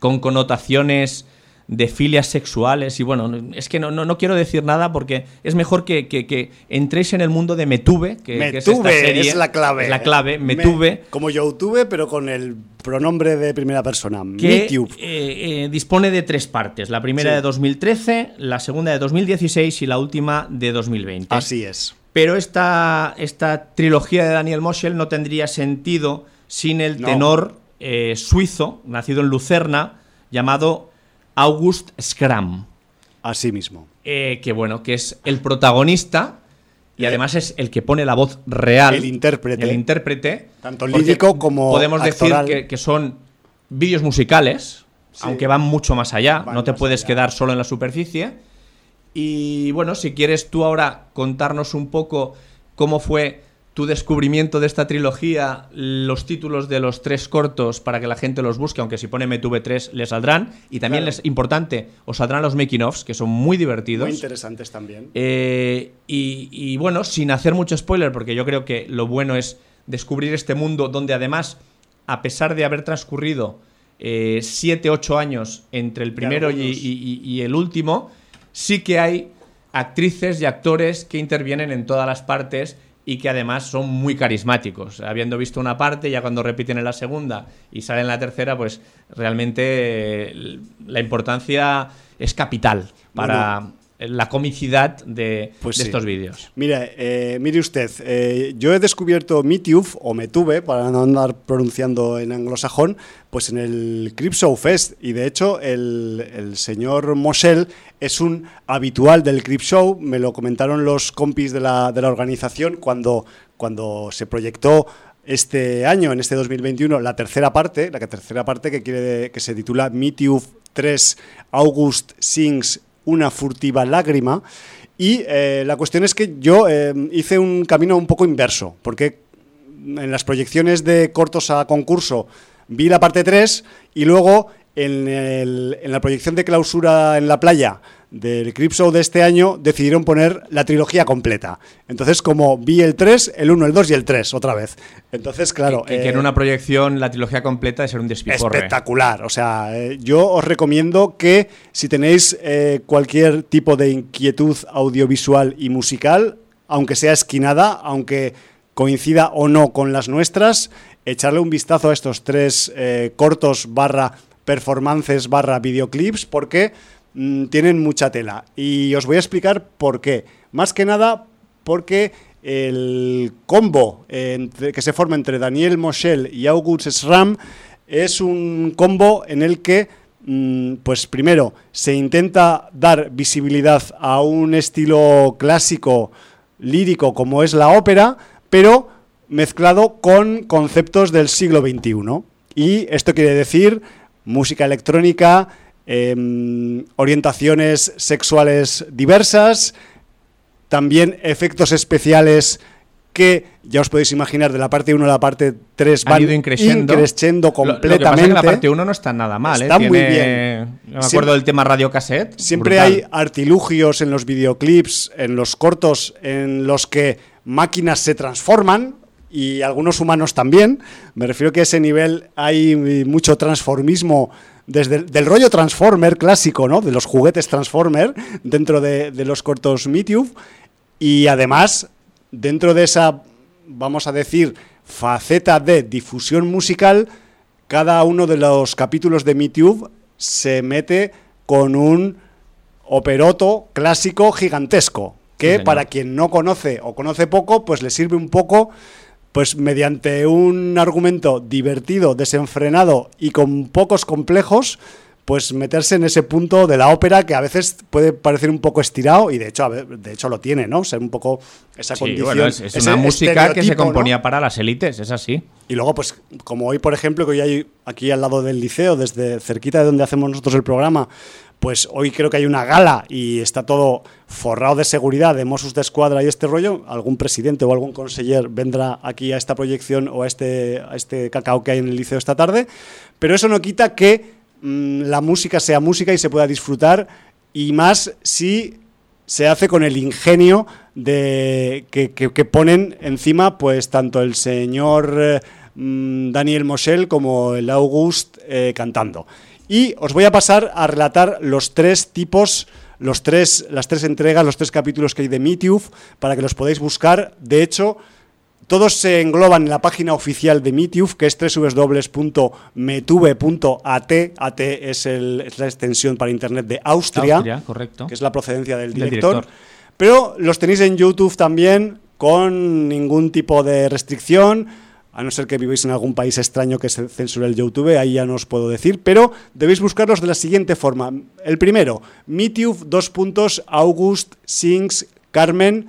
con connotaciones de filias sexuales y bueno, es que no, no, no quiero decir nada porque es mejor que, que- que entréis en el mundo de Metuve, que, que es esta Metuve serie. es la clave. Es la clave, Me- Metuve. como YouTube, pero con el pronombre de primera persona. que MeTube. eh, eh, dispone de tres partes. La primera Sí. de 2013, la segunda de 2016 y la última de 2020. Así es. Pero esta, esta trilogía de Daniel Moschel no tendría sentido sin el No. tenor eh, suizo, nacido en Lucerna, llamado August Schramm. Así mismo. eh, que bueno, que es el protagonista y además es el que pone la voz real. El intérprete. El intérprete. Tanto lírico como Podemos actoral. decir que, que son vídeos musicales, Sí. aunque van mucho más allá. Van no te puedes allá. quedar solo en la superficie. Y bueno, si quieres tú ahora contarnos un poco cómo fue tu descubrimiento de esta trilogía, los títulos de los tres cortos para que la gente los busque, aunque si pone MTV3 le saldrán. Y también, Claro. les, importante, os saldrán los making-offs, que son muy divertidos. Muy interesantes también. Eh, y, y bueno, sin hacer mucho spoiler, porque yo creo que lo bueno es descubrir este mundo donde además, a pesar de haber transcurrido 7, 8 años entre el primero y el último, sí que hay actrices y actores que intervienen en todas las partes y que además son muy carismáticos. Habiendo visto una parte, ya cuando repiten en la segunda y salen en la tercera, pues realmente eh, la importancia es capital para, la comicidad de, Pues de sí. estos vídeos. Mira, eh, mire usted, eh, yo he descubierto MeTube, o me tuve, para no andar pronunciando en anglosajón, pues en el Cripshow Fest. Y de hecho, el, el señor Mosel es un habitual del Cripshow. Me lo comentaron los compis de la, de la organización cuando, cuando se proyectó este año, en este 2021, la tercera parte, la tercera parte que quiere que se titula MeTube 3 August Sings una furtiva lágrima. Y eh, la cuestión es que yo eh, hice un camino un poco inverso, porque en las proyecciones de cortos a concurso vi la parte 3 y luego en, la proyección de clausura en la playa del Cripshow de este año decidieron poner la trilogía completa. Entonces, como vi el 3, el 1, el 2 y el 3 otra vez. Entonces, claro... que, que en eh, una proyección la trilogía completa ser un despiporre. Espectacular. O sea, eh, yo os recomiendo que si tenéis eh, cualquier tipo de inquietud audiovisual y musical, aunque sea esquinada, aunque coincida o no con las nuestras, echarle un vistazo a estos tres cortos barra performances barra videoclips porque mm, tienen mucha tela. Y os voy a explicar por qué. Más que nada porque el combo que se forma entre Daniel Moschel y August Schramm es un combo en el que, mm, pues primero, se intenta dar visibilidad a un estilo clásico lírico como es la ópera, pero mezclado con conceptos del siglo XXI. Y esto quiere decir música electrónica, em, orientaciones sexuales diversas, también efectos especiales que ya os podéis imaginar de la parte 1 a la parte 3 Han van ido increciendo. increciendo Lo- Lo, que pasa completamente. es que la parte 1 no está nada mal, Está ¿eh? muy Tiene- bien. Me Siempre- acuerdo del tema radio cassette. Siempre brutal. hay artilugios en los videoclips, en los cortos, en los que máquinas se transforman y algunos humanos también. Me refiero que a ese nivel hay mucho transformismo desde el, del rollo Transformer clásico, ¿no? De los juguetes Transformer dentro de, de los cortos MeTube y además dentro de esa, vamos a decir, faceta de difusión musical, cada uno de los capítulos de MeTube se mete con un operoto clásico gigantesco, que para quien no conoce o conoce poco, pues le sirve un poco, pues mediante un argumento divertido, desenfrenado y con pocos complejos, pues meterse en ese punto de la ópera que a veces puede parecer un poco estirado y de hecho, a ver, de hecho lo tiene, ¿no? Ser un poco esa Sí, condición. bueno, es, es ese una música que se componía para las élites, es así. Y luego, pues, como hoy, por ejemplo, que hoy hay aquí al lado del liceo, desde cerquita de donde hacemos nosotros el programa, pues hoy creo que hay una gala y está todo forrado de seguridad, de Mossos de Escuadra y este rollo. Algún presidente o algún conseller vendrá aquí a esta proyección o a este, a este cacao que hay en el liceo esta tarde. Pero eso no quita que mm, la música sea música y se pueda disfrutar y más si se hace con el ingenio de que, ponen encima pues tanto el señor eh, mm, Daniel Moschel como el August eh, cantando. Y os voy a pasar a relatar los tres tipos, los tres, las tres entregas, los tres capítulos que hay de MeTube para que los podáis buscar. De hecho, todos se engloban en la página oficial de MeTube, que es www.metube.at. AT es, el- es la extensión para Internet de Austria, Austria, correcto. que es la procedencia del Del director. Pero los tenéis en YouTube también con ningún tipo de restricción, a no ser que vivéis en algún país extraño que se censure el YouTube, ahí ya no os puedo decir, pero debéis buscarlos de la siguiente forma. El primero, MeTube, dos puntos, August Sings Carmen,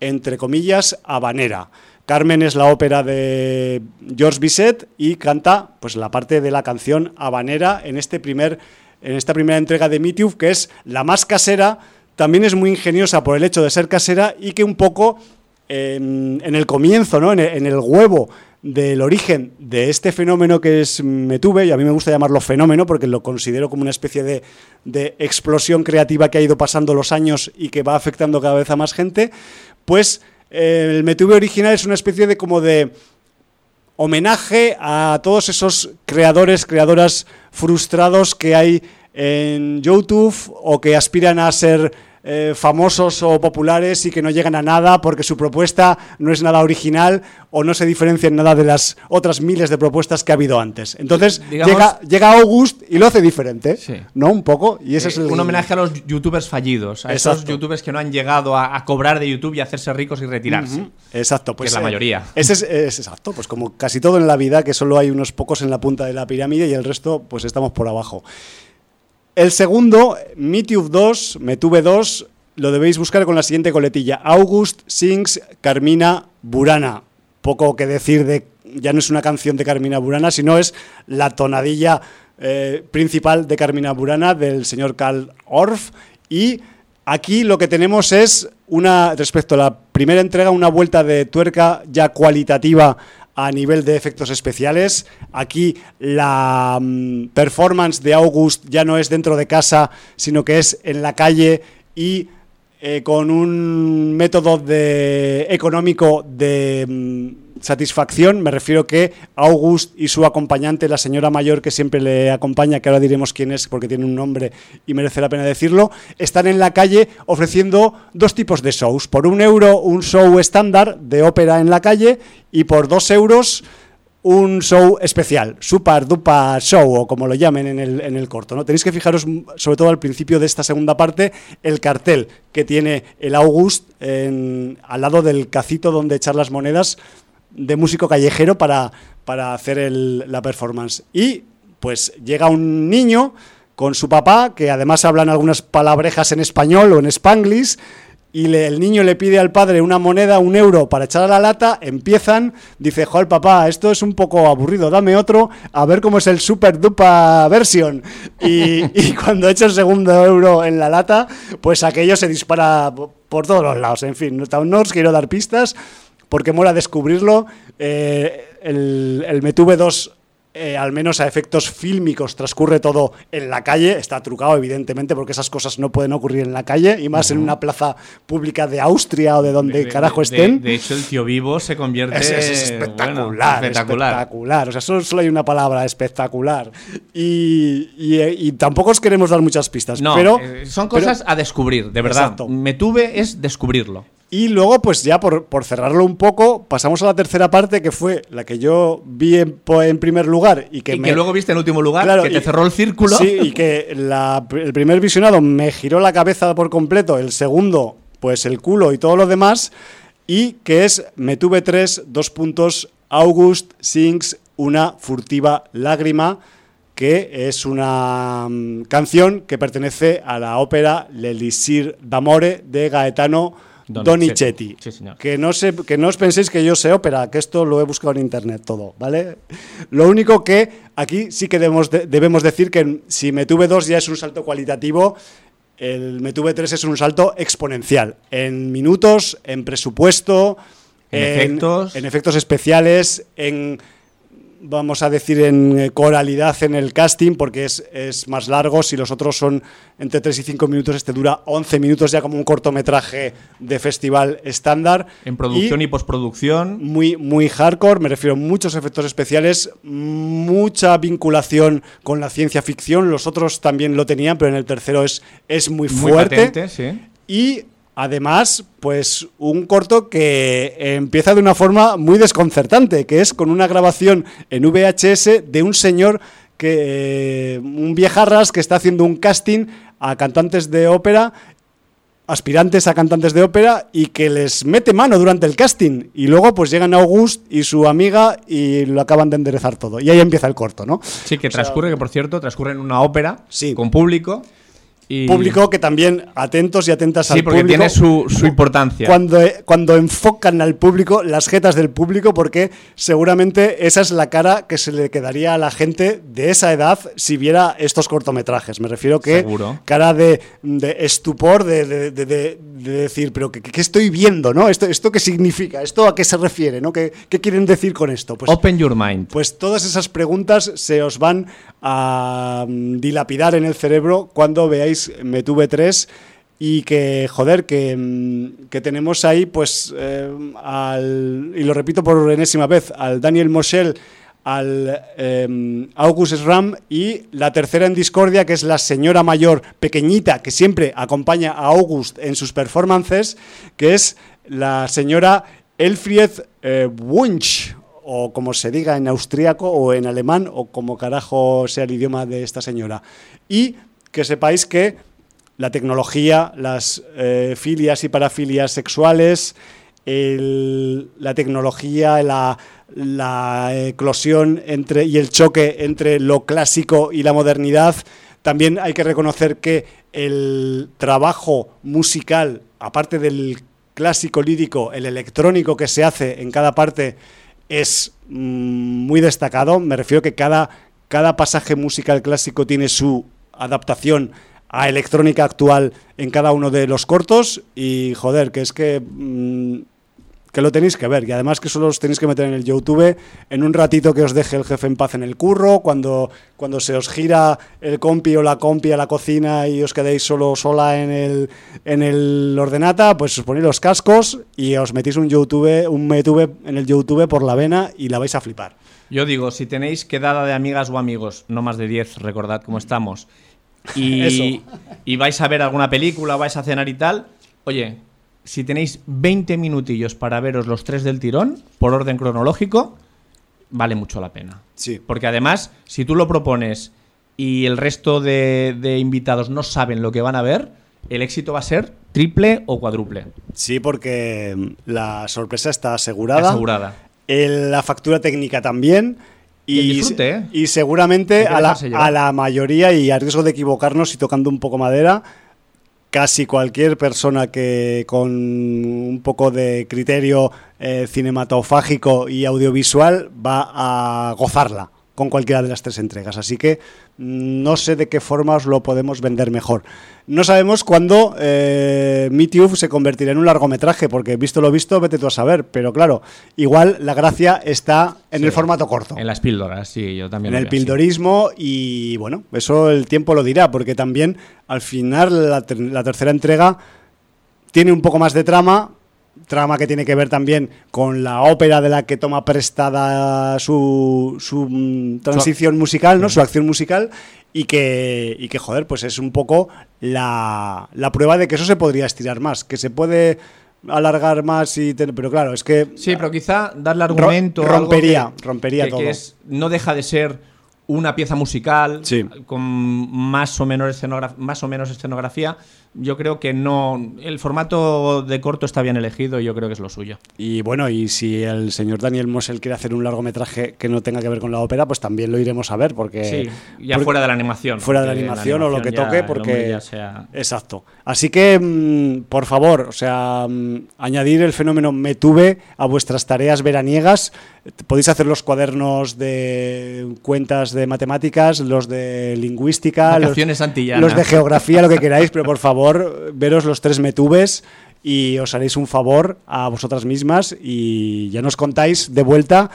entre comillas, habanera. Carmen es la ópera de George Bizet y canta pues la parte de la canción habanera en este primer en esta primera entrega de MeTube que es la más casera, también es muy ingeniosa por el hecho de ser casera y que un poco en, en el comienzo, ¿no? en, el, en el huevo del origen de este fenómeno que es Metuve, y a mí me gusta llamarlo fenómeno porque lo considero como una especie de, de explosión creativa que ha ido pasando los años y que va afectando cada vez a más gente, pues el Metuve original es una especie de como de homenaje a todos esos creadores, creadoras frustrados que hay en YouTube o que aspiran a ser eh, famosos o populares y que no llegan a nada porque su propuesta no es nada original o no se diferencia en nada de las otras miles de propuestas que ha habido antes. Entonces Digamos- llega, llega August y lo hace diferente, Sí. ¿no? Un poco. Y ese Eh, es el, un homenaje a los youtubers fallidos, a esos youtubers que no han llegado a, a cobrar de YouTube y a hacerse ricos y retirarse. Exacto, pues es la eh, mayoría. Ese es, es exacto, pues como casi todo en la vida, que solo hay unos pocos en la punta de la pirámide y el resto, pues estamos por abajo. El segundo, MeTube 2, Metube 2, lo debéis buscar con la siguiente coletilla: August Sings Carmina Burana. Poco que decir de. Ya no es una canción de Carmina Burana, sino es la tonadilla eh, principal de Carmina Burana del señor Karl Orff. Y aquí lo que tenemos es una, respecto a la primera entrega, una vuelta de tuerca ya cualitativa a nivel de efectos especiales. Aquí la mm, performance de August ya no es dentro de casa, sino que es en la calle y eh, con un método de, económico de mm, satisfacción. Me refiero que August y su acompañante, la señora mayor que siempre le acompaña, que ahora diremos quién es porque tiene un nombre y merece la pena decirlo, están en la calle ofreciendo dos tipos de shows. Por un euro, un show estándar de ópera en la calle y por dos euros un show especial, super dupa show o como lo llamen en el, en el corto. ¿no? Tenéis que fijaros mm, sobre todo al principio de esta segunda parte el cartel que tiene el August al lado del cacito donde echar las monedas de músico callejero para, para hacer el- la performance. Y pues llega un niño con su papá, que además hablan algunas palabrejas en español o en spanglish, y le- el niño le pide al padre una moneda, un euro para echar a la lata, empiezan, dice, joder papá, esto es un poco aburrido, dame otro, a ver cómo es el super dupa version. Y, (laughs) y cuando echa el segundo euro en la lata, pues aquello se dispara po- por todos los lados, en fin, no, no os quiero dar pistas, porque mola descubrirlo. Eh, el, el Metube 2, eh, al menos a efectos fílmicos, transcurre todo en la calle. Está trucado, evidentemente, porque esas cosas no pueden ocurrir en la calle, y más en una plaza pública de Austria o de donde De- de- carajo estén. De, hecho, el tío vivo se convierte Es, es bueno, espectacular, espectacular. espectacular. O sea, solo, solo hay una palabra, espectacular. Y, y- y tampoco os queremos dar muchas pistas. No, pero, eh, son pero- cosas a descubrir, de verdad. Exacto. Me tuve es descubrirlo. Y luego, pues ya por, por cerrarlo un poco, pasamos a la tercera parte, que fue la que yo vi en, primer lugar y que y me... que luego viste en último lugar, Claro, que te y- cerró el círculo. Sí, y que la- el primer visionado me giró la cabeza por completo, el segundo, pues el culo y todo lo demás, y que es Me tuve tres, dos puntos, August sings una furtiva lágrima, que es una mm, canción que pertenece a la ópera L'Elisir d'Amore de Gaetano Donizetti. Sí, señor. Que no, sé, que no os penséis que yo sé ópera, que esto lo he buscado en internet todo, ¿vale? Lo único que aquí sí que debemos, de- debemos decir que si me tuve 2 ya es un salto cualitativo, el me tuve 3 es un salto exponencial. En minutos, en presupuesto, En efectos. en efectos especiales, en vamos a decir, en eh, coralidad en el casting, porque es, es más largo. Si los otros son entre 3 y 5 minutos, este dura 11 minutos, ya como un cortometraje de festival estándar. En producción y, Y postproducción. muy, muy hardcore, me refiero a muchos efectos especiales, mucha vinculación con la ciencia ficción. Los otros también lo tenían, pero en el tercero es, es muy Muy fuerte. patente, sí. Y además, pues un corto que empieza de una forma muy desconcertante, que es con una grabación en VHS de un señor que un viejarras que está haciendo un casting a cantantes de ópera aspirantes a cantantes de ópera y que les mete mano durante el casting y luego pues llegan August y su amiga y lo acaban de enderezar todo y ahí empieza el corto, ¿no? Sí, que transcurre, que por cierto, transcurre en una ópera Sí. con público. Y... Público que también atentos y atentas Sí, al porque público. tiene su, su importancia. cuando, cuando enfocan al público, las jetas del público, porque seguramente esa es la cara que se le quedaría a la gente de esa edad si viera estos cortometrajes. Me refiero que Seguro. cara de, de estupor, de, de- de- de- de decir, pero ¿qué, qué estoy viendo? ¿no? ¿Esto, ¿Esto qué significa? ¿Esto a qué se refiere? ¿no? ¿Qué, qué quieren decir con esto? Pues, Open your mind. pues todas esas preguntas se os van a mm, dilapidar en el cerebro cuando veáis Me tuve tres y que, joder, que, mm, que tenemos ahí, pues, eh, al, y lo repito por enésima vez, al Daniel Moschel al eh, August Ram y la tercera en discordia, que es la señora mayor pequeñita que siempre acompaña a August en sus performances, que es la señora Elfried eh, Wunsch, o como se diga en austríaco o en alemán, o como carajo sea el idioma de esta señora. Y que sepáis que la tecnología, las eh, filias y parafilias sexuales, la tecnología, la, la eclosión entre, y el choque entre lo clásico y la modernidad. También hay que reconocer que el trabajo musical, aparte del clásico lírico, el electrónico que se hace en cada parte es mm, muy destacado. Me refiero que cada, cada pasaje musical clásico tiene su adaptación a electrónica actual en cada uno de los cortos y joder, que es que mm, que lo tenéis que ver y además que solo os tenéis que meter en el YouTube en un ratito que os deje el jefe en paz en el curro, cuando, cuando se os gira el compi o la compi a la cocina y os quedéis solo sola en el, en el ordenata, pues os ponéis los cascos y os metís un YouTube, un YouTube en el YouTube por la vena y la vais a flipar. Yo digo, si tenéis quedada de amigas o amigos, no más de 10, recordad cómo estamos, y, (laughs) Eso. y vais a ver alguna película, vais a cenar y tal, oye, si tenéis 20 minutillos para veros los tres del tirón, por orden cronológico, vale mucho la pena. Sí. Porque además, si tú lo propones y el resto de, de invitados no saben lo que van a ver, el éxito va a ser triple o cuádruple. Sí, porque mm, la sorpresa está asegurada. Asegurada. El- la factura técnica también. Y disfrute, ¿eh? y seguramente a la, a la mayoría, y a riesgo de equivocarnos y tocando un poco madera, casi cualquier persona que con un poco de criterio eh, cinematofágico y audiovisual va a gozarla con cualquiera de las tres entregas. Así que mm, no sé de qué forma os lo podemos vender mejor. No sabemos cuándo eh, Meet se convertirá en un largometraje, porque visto lo visto, vete tú a saber. Pero claro, igual la gracia está en Sí. el formato corto En las píldoras, sí, yo también. en el pildorismo y bueno, eso el tiempo lo dirá, porque también al final la, ter- la tercera entrega tiene un poco más de trama, trama que tiene que ver también con la ópera de la que toma prestada su, su mm, transición musical, ¿no? su acción musical. Y que, y que, joder, pues es un poco la, la prueba de que eso se podría estirar más, que se puede alargar más, y ten- pero claro, es que Sí, pero quizá darle argumento. algo rompería, que- rompería que- que todo. es- no deja de ser una pieza musical Sí. con más o, menos más o menos escenografía. Yo creo que no. El formato de corto está bien elegido y yo creo que es lo suyo. Y bueno, y si el señor Daniel Mosel quiere hacer un largometraje que no tenga que ver con la ópera, pues también lo iremos a ver, porque... sí, ya porque- fuera de la animación. fuera de la animación o lo que toque, porque... sea- Exacto. Así que, mm, por favor, o sea, mm, añadir el fenómeno Me Tuve a vuestras tareas veraniegas. Podéis hacer los cuadernos de cuentas de matemáticas, los de lingüística, los, los de geografía, lo que queráis, pero por favor, veros los tres metubes y os haréis un favor a vosotras mismas y ya nos contáis de vuelta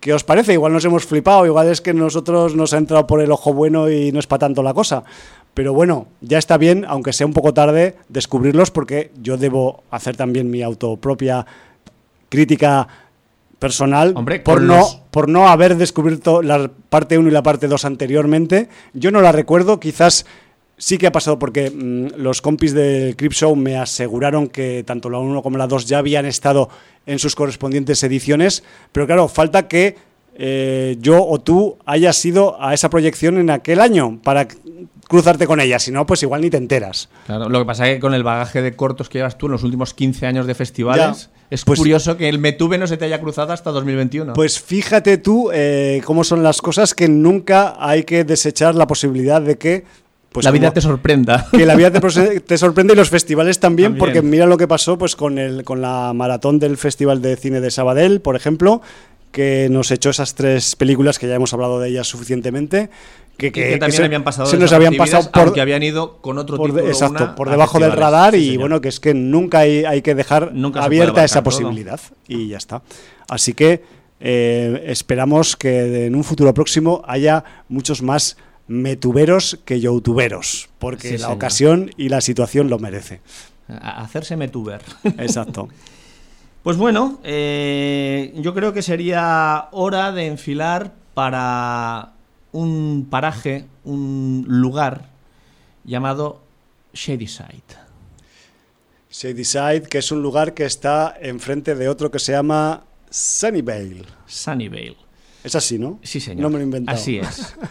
qué os parece. Igual nos hemos flipado, igual es que nosotros nos ha entrado por el ojo bueno y no es para tanto la cosa. Pero bueno, ya está bien, aunque sea un poco tarde, descubrirlos porque yo debo hacer también mi autopropia crítica personal Hombre, por no los- por no haber descubierto la parte 1 y la parte 2 anteriormente. Yo no la recuerdo, quizás sí que ha pasado porque mm, los compis del Crip Show me aseguraron que tanto la 1 como la 2 ya habían estado en sus correspondientes ediciones, pero claro, falta que eh, yo o tú hayas ido a esa proyección en aquel año para cruzarte con ella, si no, pues igual ni te enteras. Claro, lo que pasa es que con el bagaje de cortos que llevas tú en los últimos 15 años de festivales, Ya, es pues- curioso que el Metuve no se te haya cruzado hasta 2021. Pues fíjate tú eh, cómo son las cosas que nunca hay que desechar la posibilidad de que... Pues la vida como- te sorprenda. que la vida te, (laughs) te sorprende y los festivales también, También. porque mira lo que pasó pues con el con la maratón del Festival de Cine de Sabadell, por ejemplo, que nos echó esas tres películas que ya hemos hablado de ellas suficientemente, que, que, que también se, habían pasado se nos habían pasado por, habían ido con otro por título exacto, una por debajo del radar Sí, y bueno, que es que nunca hay, hay que dejar Nunca abierta esa todo. posibilidad y ya está. Así que eh, esperamos que en un futuro próximo haya muchos más metuberos que youtuberos, porque Sí, la señor. ocasión y la situación lo merece. A- hacerse Metuber. (laughs) Exacto. Pues bueno, eh, yo creo que sería hora de enfilar para un paraje, un lugar llamado Shadyside. Shadyside, que es un lugar que está enfrente de otro que se llama Sunnyvale. Sunnyvale. Es así, ¿no? Sí, señor. No me lo he inventado. Así es. (laughs)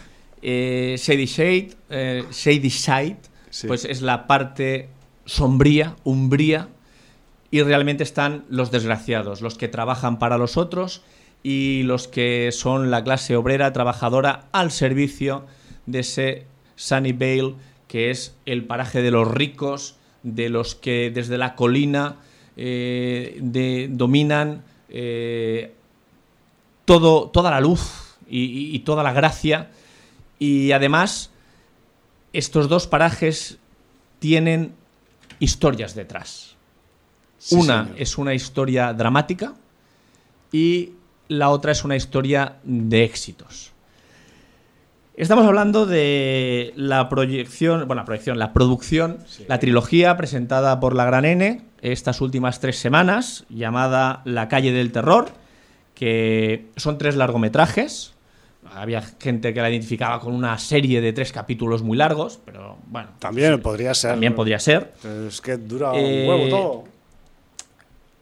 Eh, Shadyside, eh, Shadyside Sí. pues es la parte sombría, umbría, y realmente están los desgraciados, los que trabajan para los otros y los que son la clase obrera trabajadora al servicio de ese Sunnyvale, que es el paraje de los ricos, de los que desde la colina eh, de- dominan eh, todo, toda la luz y, toda la gracia. Y además, estos dos parajes tienen historias detrás. Sí, una señor. es una historia dramática y la otra es una historia de éxitos. Estamos hablando de la proyección, bueno, la proyección, la producción, la trilogía presentada por la Gran N estas últimas tres semanas, llamada La calle del terror, que son tres largometrajes. Había gente que la identificaba con una serie de tres capítulos muy largos, pero bueno. También sí, podría ser. También podría ser. Es que dura Eh, un huevo todo.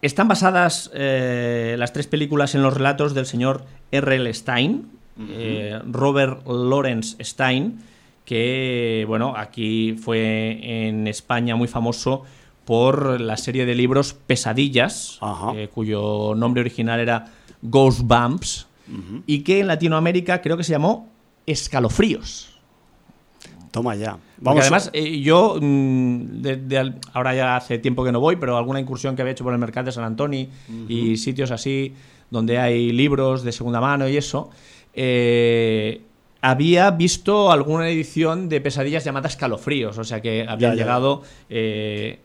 Están basadas eh, las tres películas en los relatos del señor R.L. Stein, eh, Robert Lawrence Stein, que bueno, aquí fue en España muy famoso por la serie de libros Pesadillas, eh, cuyo nombre original era Ghostbumps, y que en Latinoamérica creo que se llamó Escalofríos. Toma ya. Vamos a- además, eh, yo, mm, de- de al- ahora ya hace tiempo que no voy, pero alguna incursión que había hecho por el mercado de San Antonio y sitios así donde hay libros de segunda mano y eso, eh, había visto alguna edición de pesadillas llamadas Escalofríos, o sea que habían Ya, ya. llegado eh,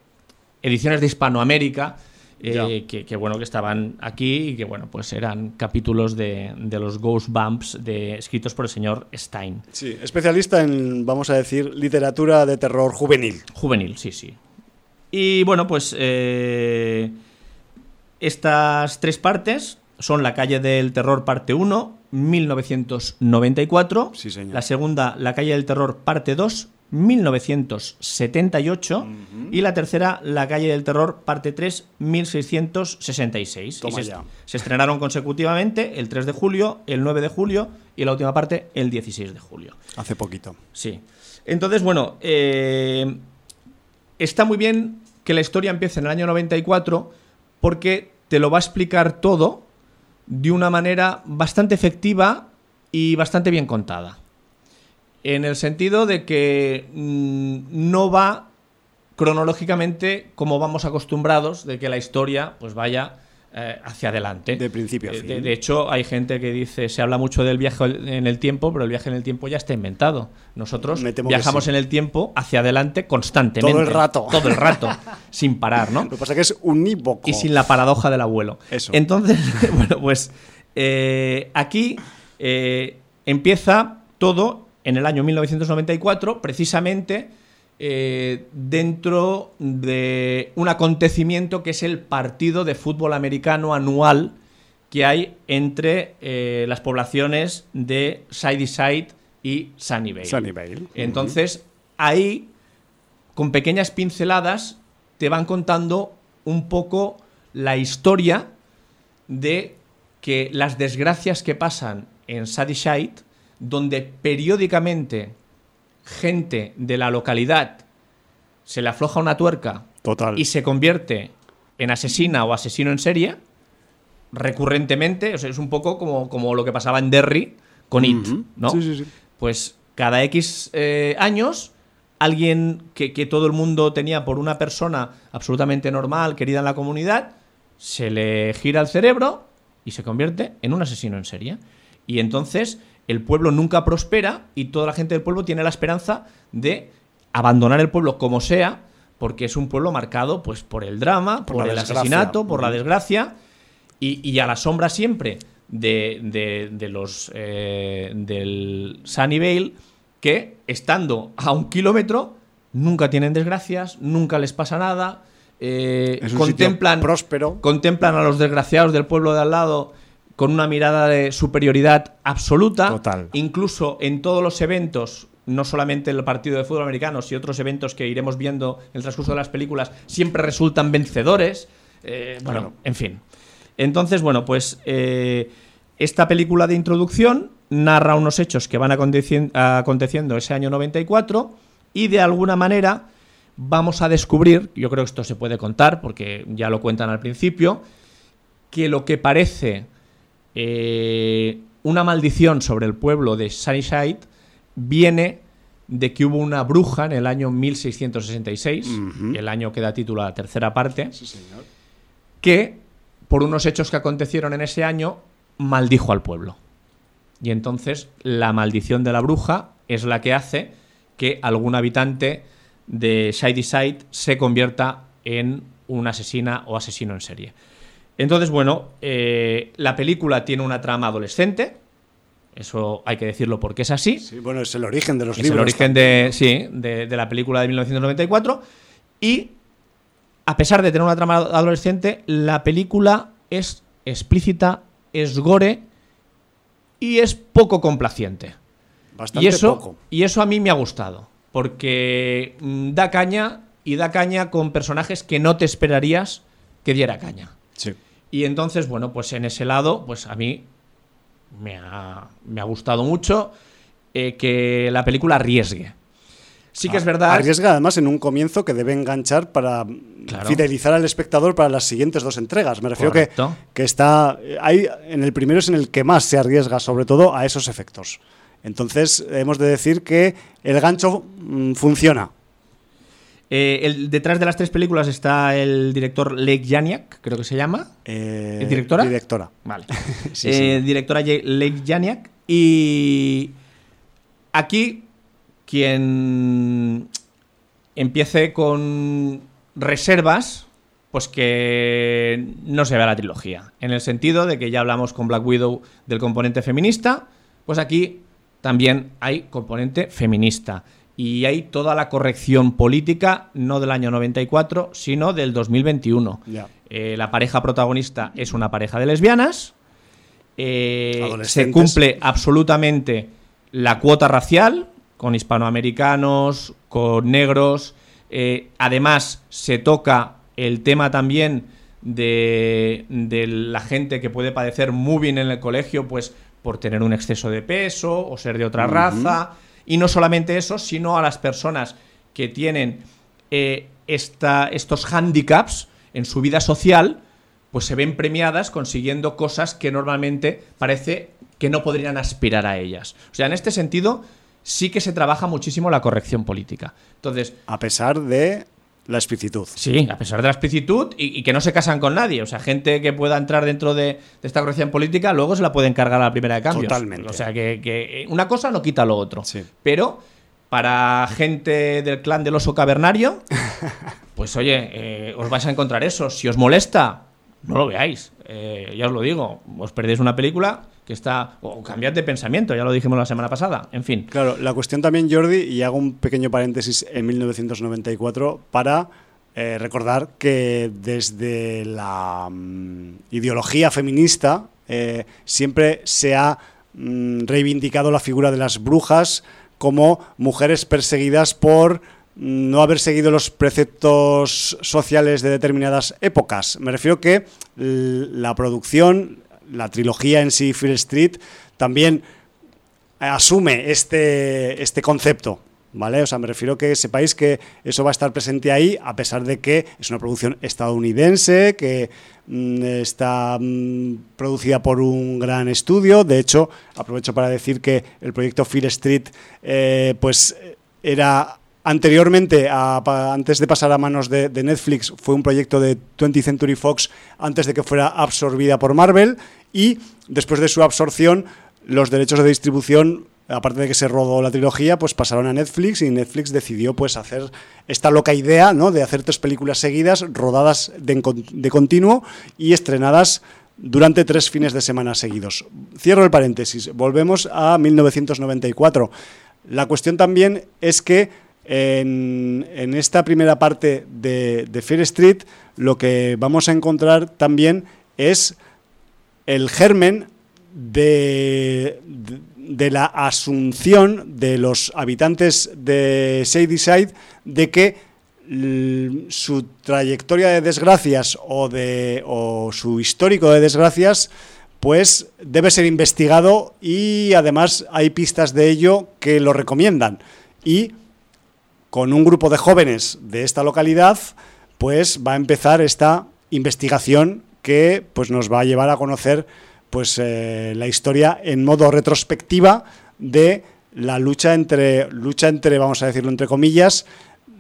ediciones de Hispanoamérica. Eh, que, bueno que estaban aquí y que bueno pues eran capítulos de, de los Ghost Bumps de, escritos por el señor Stein Sí, especialista en, vamos a decir, literatura de terror juvenil. Juvenil, sí, sí. Y bueno, pues eh, estas tres partes son La calle del terror parte 1, 1994. Sí, señor. La segunda, La calle del terror parte 2, 1978. Y la tercera, La calle del terror parte 3, 1666. Toma y se, se estrenaron consecutivamente el 3 de julio, el 9 de julio y la última parte el 16 de julio. Hace poquito. Sí. Entonces, bueno, eh, está muy bien que la historia empiece en el año 94 porque te lo va a explicar todo de una manera bastante efectiva y bastante bien contada. En el sentido de que mm, no va cronológicamente como vamos acostumbrados de que la historia pues vaya eh, hacia adelante. De principio a Eh, fin. de- de hecho, hay gente que dice, se habla mucho del viaje en el tiempo, pero el viaje en el tiempo ya está inventado. Nosotros viajamos sí. en el tiempo hacia adelante constantemente. Todo el rato. (laughs) Todo el rato, sin parar, ¿no? Lo que pasa es que es unívoco. Y sin la paradoja del abuelo. Eso. Entonces, (laughs) bueno, pues eh, aquí eh, empieza todo en el año 1994, precisamente eh, dentro de un acontecimiento que es el partido de fútbol americano anual que hay entre eh, las poblaciones de Sideside y Sunnyvale. Sunnyvale. Entonces, ahí, con pequeñas pinceladas, te van contando un poco la historia de que las desgracias que pasan en Sadishite, donde periódicamente gente de la localidad se le afloja una tuerca Total. y se convierte en asesina o asesino en serie, recurrentemente, o sea, es un poco como, como lo que pasaba en Derry con It. ¿no? Sí, sí, sí. Pues cada X eh, años, alguien que, que todo el mundo tenía por una persona absolutamente normal, querida en la comunidad, se le gira el cerebro y se convierte en un asesino en serie. Y entonces el pueblo nunca prospera y toda la gente del pueblo tiene la esperanza de abandonar el pueblo como sea, porque es un pueblo marcado pues, por el drama, Por el desgracia. asesinato, por la desgracia, y, y a la sombra siempre de, de- de los eh, del Sunnyvale, que estando a un kilómetro nunca tienen desgracias, nunca les pasa nada, eh, contemplan, próspero. contemplan a los desgraciados del pueblo de al lado con una mirada de superioridad absoluta. Total. Incluso en todos los eventos, no solamente el partido de fútbol americano, sino otros eventos que iremos viendo en el transcurso de las películas, siempre resultan vencedores. Eh, bueno, en fin. Entonces, bueno, pues eh, esta película de introducción narra unos hechos que van aconteci- aconteciendo ese año 94 y de alguna manera vamos a descubrir, yo creo que esto se puede contar porque ya lo cuentan al principio, que lo que parece eh, una maldición sobre el pueblo de Sunnyside viene de que hubo una bruja en el año 1666, el año que da título a la tercera parte, que por unos hechos que acontecieron en ese año maldijo al pueblo. Y entonces la maldición de la bruja es la que hace que algún habitante de Shadyside se convierta en una asesina o asesino en serie. Entonces, bueno, eh, la película tiene una trama adolescente, eso hay que decirlo porque es así. Sí, bueno, es el origen de los Es libros. el origen de, sí, de, de la película de 1994. Y a pesar de tener una trama adolescente, la película es explícita, es gore y es poco complaciente. Bastante y eso, poco. y eso a mí me ha gustado, porque mm, da caña y da caña con personajes que no te esperarías que diera caña. Sí. Y entonces, bueno, pues en ese lado, pues a mí me ha, me ha gustado mucho eh, que la película arriesgue. Sí que es verdad. Arriesga además en un comienzo que debe enganchar para Claro. fidelizar al espectador para las siguientes dos entregas. Me refiero que, que está. Hay, en el primero es en el que más se arriesga, sobre todo, a esos efectos. Entonces, hemos de decir que el gancho mm, funciona. Eh, el- detrás de las tres películas está el director Lake Janiak, creo que se llama. Eh, ¿Es directora? Directora. Vale. (laughs) Sí, Eh, sí. Directora Lake Janiak. Y aquí, quien empiece con reservas, pues que no se vea la trilogía. En el sentido de que ya hablamos con Black Widow del componente feminista, pues aquí también hay componente feminista. Y hay toda la corrección política, no del año 94, sino del 2021. Ya. Eh, la pareja protagonista es una pareja de lesbianas. Eh, se cumple absolutamente la cuota racial con hispanoamericanos, con negros. Eh, además, se toca el tema también de, de la gente que puede padecer moving en el colegio, pues por tener un exceso de peso o ser de otra raza. Y no solamente eso, sino a las personas que tienen eh, esta- estos handicaps en su vida social, pues se ven premiadas consiguiendo cosas que normalmente parece que no podrían aspirar a ellas. O sea, en este sentido, sí que se trabaja muchísimo la corrección política. Entonces, A pesar de la explicitud. Sí, a pesar de la explicitud y, y que no se casan con nadie. O sea, gente que pueda entrar dentro de, de esta corrección política, luego se la pueden cargar a la primera de cambios. Totalmente. O sea, que, que, una cosa no quita lo otro. Sí. Pero para gente del clan del oso cavernario, (laughs) pues oye, eh, os vais a encontrar eso. Si os molesta, no lo veáis. Eh, ya os lo digo, os perdéis una película que está... O cambiad de pensamiento, ya lo dijimos la semana pasada. En fin. Claro, la cuestión también, Jordi, y hago un pequeño paréntesis en 1994 para eh, recordar que desde la mm, ideología feminista eh, siempre se ha mm, reivindicado la figura de las brujas como mujeres perseguidas por mm, no haber seguido los preceptos sociales de determinadas épocas. Me refiero que la producción, la trilogía en sí, Fear Street, también asume este, este concepto. ¿Vale? O sea, me refiero que sepáis que eso va a estar presente ahí, a pesar de que es una producción estadounidense, que mm, está mm, producida por un gran estudio. De hecho, aprovecho para decir que el proyecto Fear Street, eh, pues era anteriormente, a- antes de pasar a manos de, Netflix, fue un proyecto de 20th Century Fox antes de que fuera absorbida por Marvel y después de su absorción, los derechos de distribución, aparte de que se rodó la trilogía, pues pasaron a Netflix y Netflix decidió pues hacer esta loca idea, ¿no? De hacer tres películas seguidas, rodadas de, de continuo y estrenadas durante tres fines de semana seguidos. Cierro el paréntesis. Volvemos a 1994. La cuestión también es que en, esta primera parte de, de Fear Street lo que vamos a encontrar también es el germen de, la asunción de los habitantes de Shadyside de que su trayectoria de desgracias o, de, su histórico de desgracias pues debe ser investigado y además hay pistas de ello que lo recomiendan. Y con un grupo de jóvenes de esta localidad, pues va a empezar esta investigación que pues nos va a llevar a conocer pues eh, la historia en modo retrospectiva de la lucha entre lucha entre vamos a decirlo entre comillas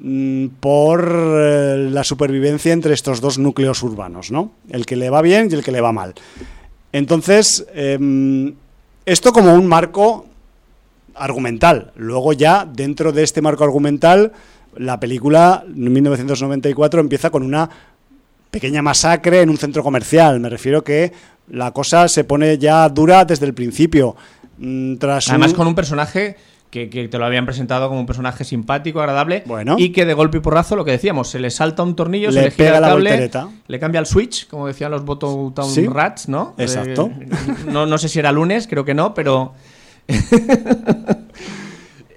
mm, por eh, la supervivencia entre estos dos núcleos urbanos, ¿no? El que le va bien y el que le va mal. Entonces, em, esto como un marco argumental. Luego ya, dentro de este marco argumental, la película, en 1994, empieza con una pequeña masacre en un centro comercial. Me refiero que la cosa se pone ya dura desde el principio. Mm, Tras Además, un- con un personaje que, que te lo habían presentado como un personaje simpático, agradable, Bueno. y que de golpe y porrazo, lo que decíamos, se le salta un tornillo, Le se le gira pega el la voltereta. le cambia el switch, como decían los Bottom Town Sí. Rats, ¿no? Exacto. Eh, no, no sé si era lunes, creo que no, pero. (laughs)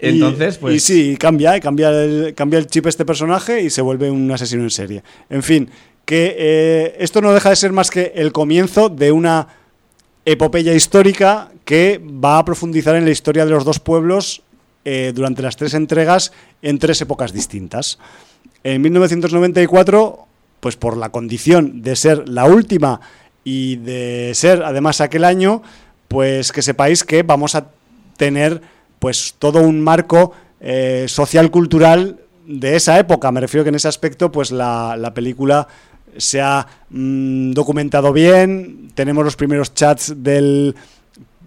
Entonces, pues. Y sí, cambia, cambia el, cambia el chip este personaje y se vuelve un asesino en serie. En fin, que eh, esto no deja de ser más que el comienzo de una epopeya histórica que va a profundizar en la historia de los dos pueblos eh, durante las tres entregas en tres épocas distintas. En 1994, pues por la condición de ser la última y de ser además aquel año, pues que sepáis que vamos a tener pues todo un marco eh, social cultural de esa época. Me refiero que en ese aspecto, pues la, la película se ha mm, documentado bien. Tenemos los primeros chats del,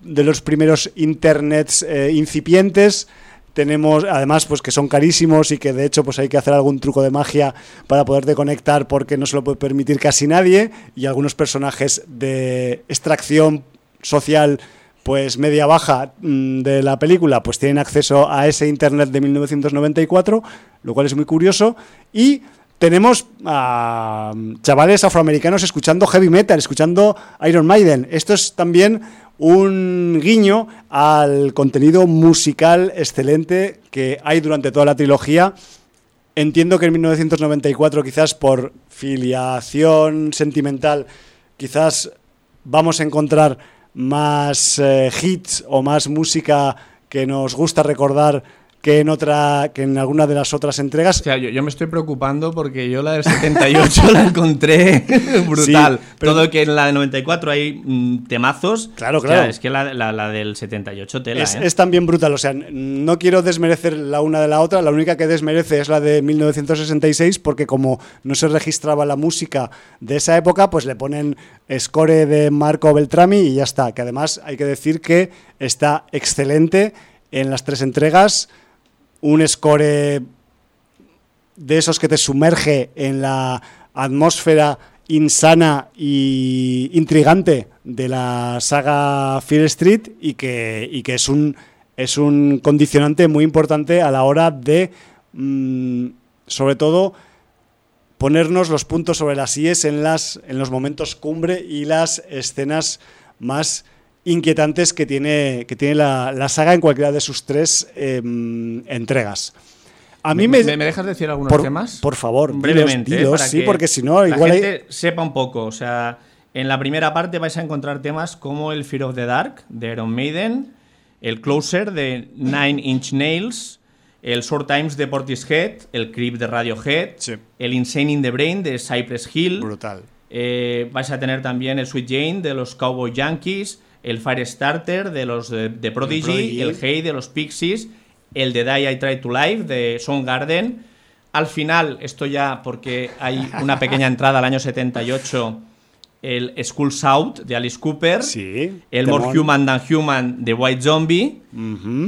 de los primeros internets eh, incipientes. Tenemos, además, pues que son carísimos y que de hecho pues hay que hacer algún truco de magia para poderte conectar porque no se lo puede permitir casi nadie. Y algunos personajes de extracción social pues media baja mm, de la película pues tienen acceso a ese internet de 1994, lo cual es muy curioso y tenemos a mm, chavales afroamericanos escuchando heavy metal, escuchando Iron Maiden. Esto es también un guiño al contenido musical excelente que hay durante toda la trilogía. Entiendo que en 1994, quizás por filiación sentimental, quizás vamos a encontrar más eh, hits o más música que nos gusta recordar que en otra que en alguna de las otras entregas. O sea, yo, yo me estoy preocupando porque yo la del 78 (laughs) la encontré (laughs) brutal. Sí, pero- Todo que en la del 94 hay mm, temazos. Claro, O sea, claro. es que la, la- la del 78 tela, Es, ¿eh? es también brutal, o sea, no quiero desmerecer la una de la otra, la única que desmerece es la de 1966 porque como no se registraba la música de esa época, pues le ponen score de Marco Beltrami y ya está, que además hay que decir que está excelente en las tres entregas, un score de esos que te sumerge en la atmósfera insana y intrigante de la saga Fear Street y que, y que es un es un condicionante muy importante a la hora de mm, sobre todo ponernos los puntos sobre las IES en las en los momentos cumbre y las escenas más inquietantes que tiene que tiene la, la saga en cualquiera de sus tres em, entregas. A mí me, ¿Me, me dejas decir algunos por, temas? por favor, dilos, brevemente, ¿eh? dilos, para sí, que porque si no, la igual hay- sepa un poco. O sea, en la primera parte vais a encontrar temas como el Fear of the Dark de Iron Maiden, el Closer de Nine Inch Nails, el Short Times de Portishead, el Creep de Radiohead, Sí. el Insane in the Brain de Cypress Hill. brutal. Eh, vais a tener también el Sweet Jane de los Cowboy Yankees, el Firestarter de los de, de Prodigy, Prodigy. el Hey de los Pixies, el de Die I Try to Live de Soundgarden. Al final, esto ya porque hay una pequeña (laughs) entrada al año 78, el Schools Out de Alice Cooper, Sí. el. More Human Than Human de White Zombie.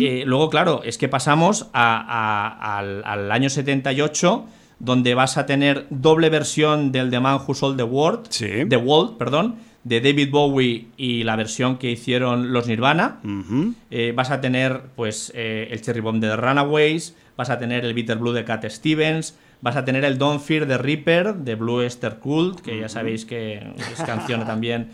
Eh, luego, claro, es que pasamos a- a- al, al año 78, donde vas a tener doble versión del The Man Who Sold the World, Sí. The World, perdón, de David Bowie y la versión que hicieron los Nirvana. Eh, vas a tener, pues, eh, el Cherry Bomb de The Runaways, vas a tener el Bitter Blue de Cat Stevens, vas a tener el Don't Fear the Reaper de Blue Esther Cult, que ya sabéis que es canción también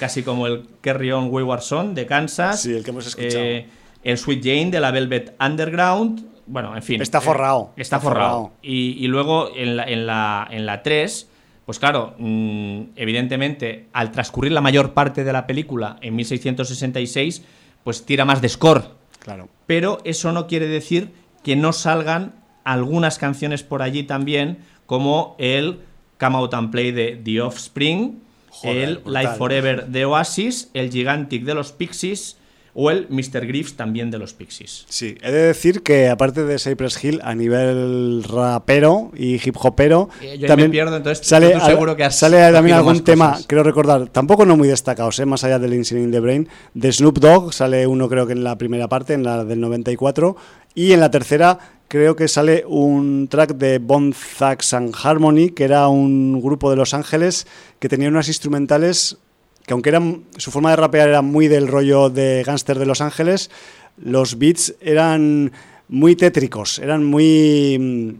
casi como el Carry On Wayward Son de Kansas. Sí, el que hemos escuchado. Eh, el Sweet Jane de la Velvet Underground. Bueno, en fin. Está forrado. está, Está forrado. forrado. Y, y luego en la, en, la, en la 3, pues claro, mm, evidentemente, al transcurrir la mayor parte de la película en 1666, pues tira más de score. Claro. Pero eso no quiere decir que no salgan algunas canciones por allí también, como el Come Out and Play de The Offspring, Joder, el brutal. Life Forever de Oasis, el Gigantic de los Pixies o el Mr. Griff's también de los Pixies. Sí, he de decir que aparte de Cypress Hill, a nivel rapero y hip hopero, Eh, yo también me pierdo, entonces sale, tú seguro que sale también algún tema, cosas. creo recordar, tampoco no muy destacados, ¿eh? más allá del Insane in the Brain, de Snoop Dogg, sale uno creo que en la primera parte, en la del 94, y en la tercera creo que sale un track de Bone Thugs and Harmony, que era un grupo de Los Ángeles que tenía unas instrumentales que aunque eran, su forma de rapear era muy del rollo de gángster de Los Ángeles, los beats eran muy tétricos, eran muy mm,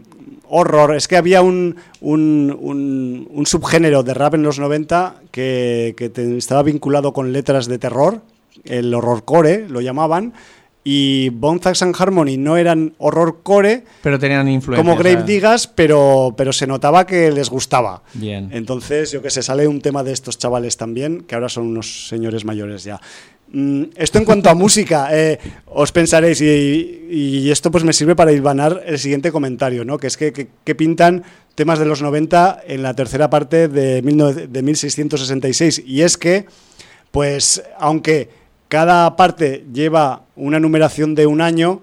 horror. Es que había un, un, subgénero de rap en los 90 que, que estaba vinculado con letras de terror, el horrorcore lo llamaban, y Bone Thugs and Harmony no eran horrorcore Pero tenían influencia. como Grave sea, Digas, pero, pero se notaba que les gustaba. Bien. Entonces, yo que sé, sale un tema de estos chavales también, que ahora son unos señores mayores ya. Mm, Esto en cuanto a (laughs) música, eh, os pensaréis, y, y esto pues me sirve para hilvanar el siguiente comentario, ¿no? Que es que, que- que pintan temas de los 90 en la tercera parte de, 19 de 1666. Y es que, pues, aunque cada parte lleva una numeración de un año,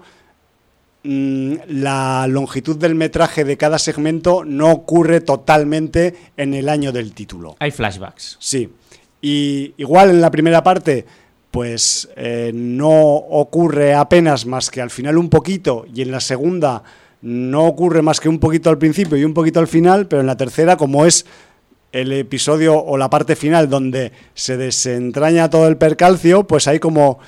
mm, la longitud del metraje de cada segmento no ocurre totalmente en el año del título. Hay flashbacks. Sí. Y igual en la primera parte, pues eh, no ocurre apenas más que al final un poquito, y en la segunda no ocurre más que un poquito al principio y un poquito al final, pero en la tercera, como es el episodio o la parte final donde se desentraña todo el percalcio, pues hay como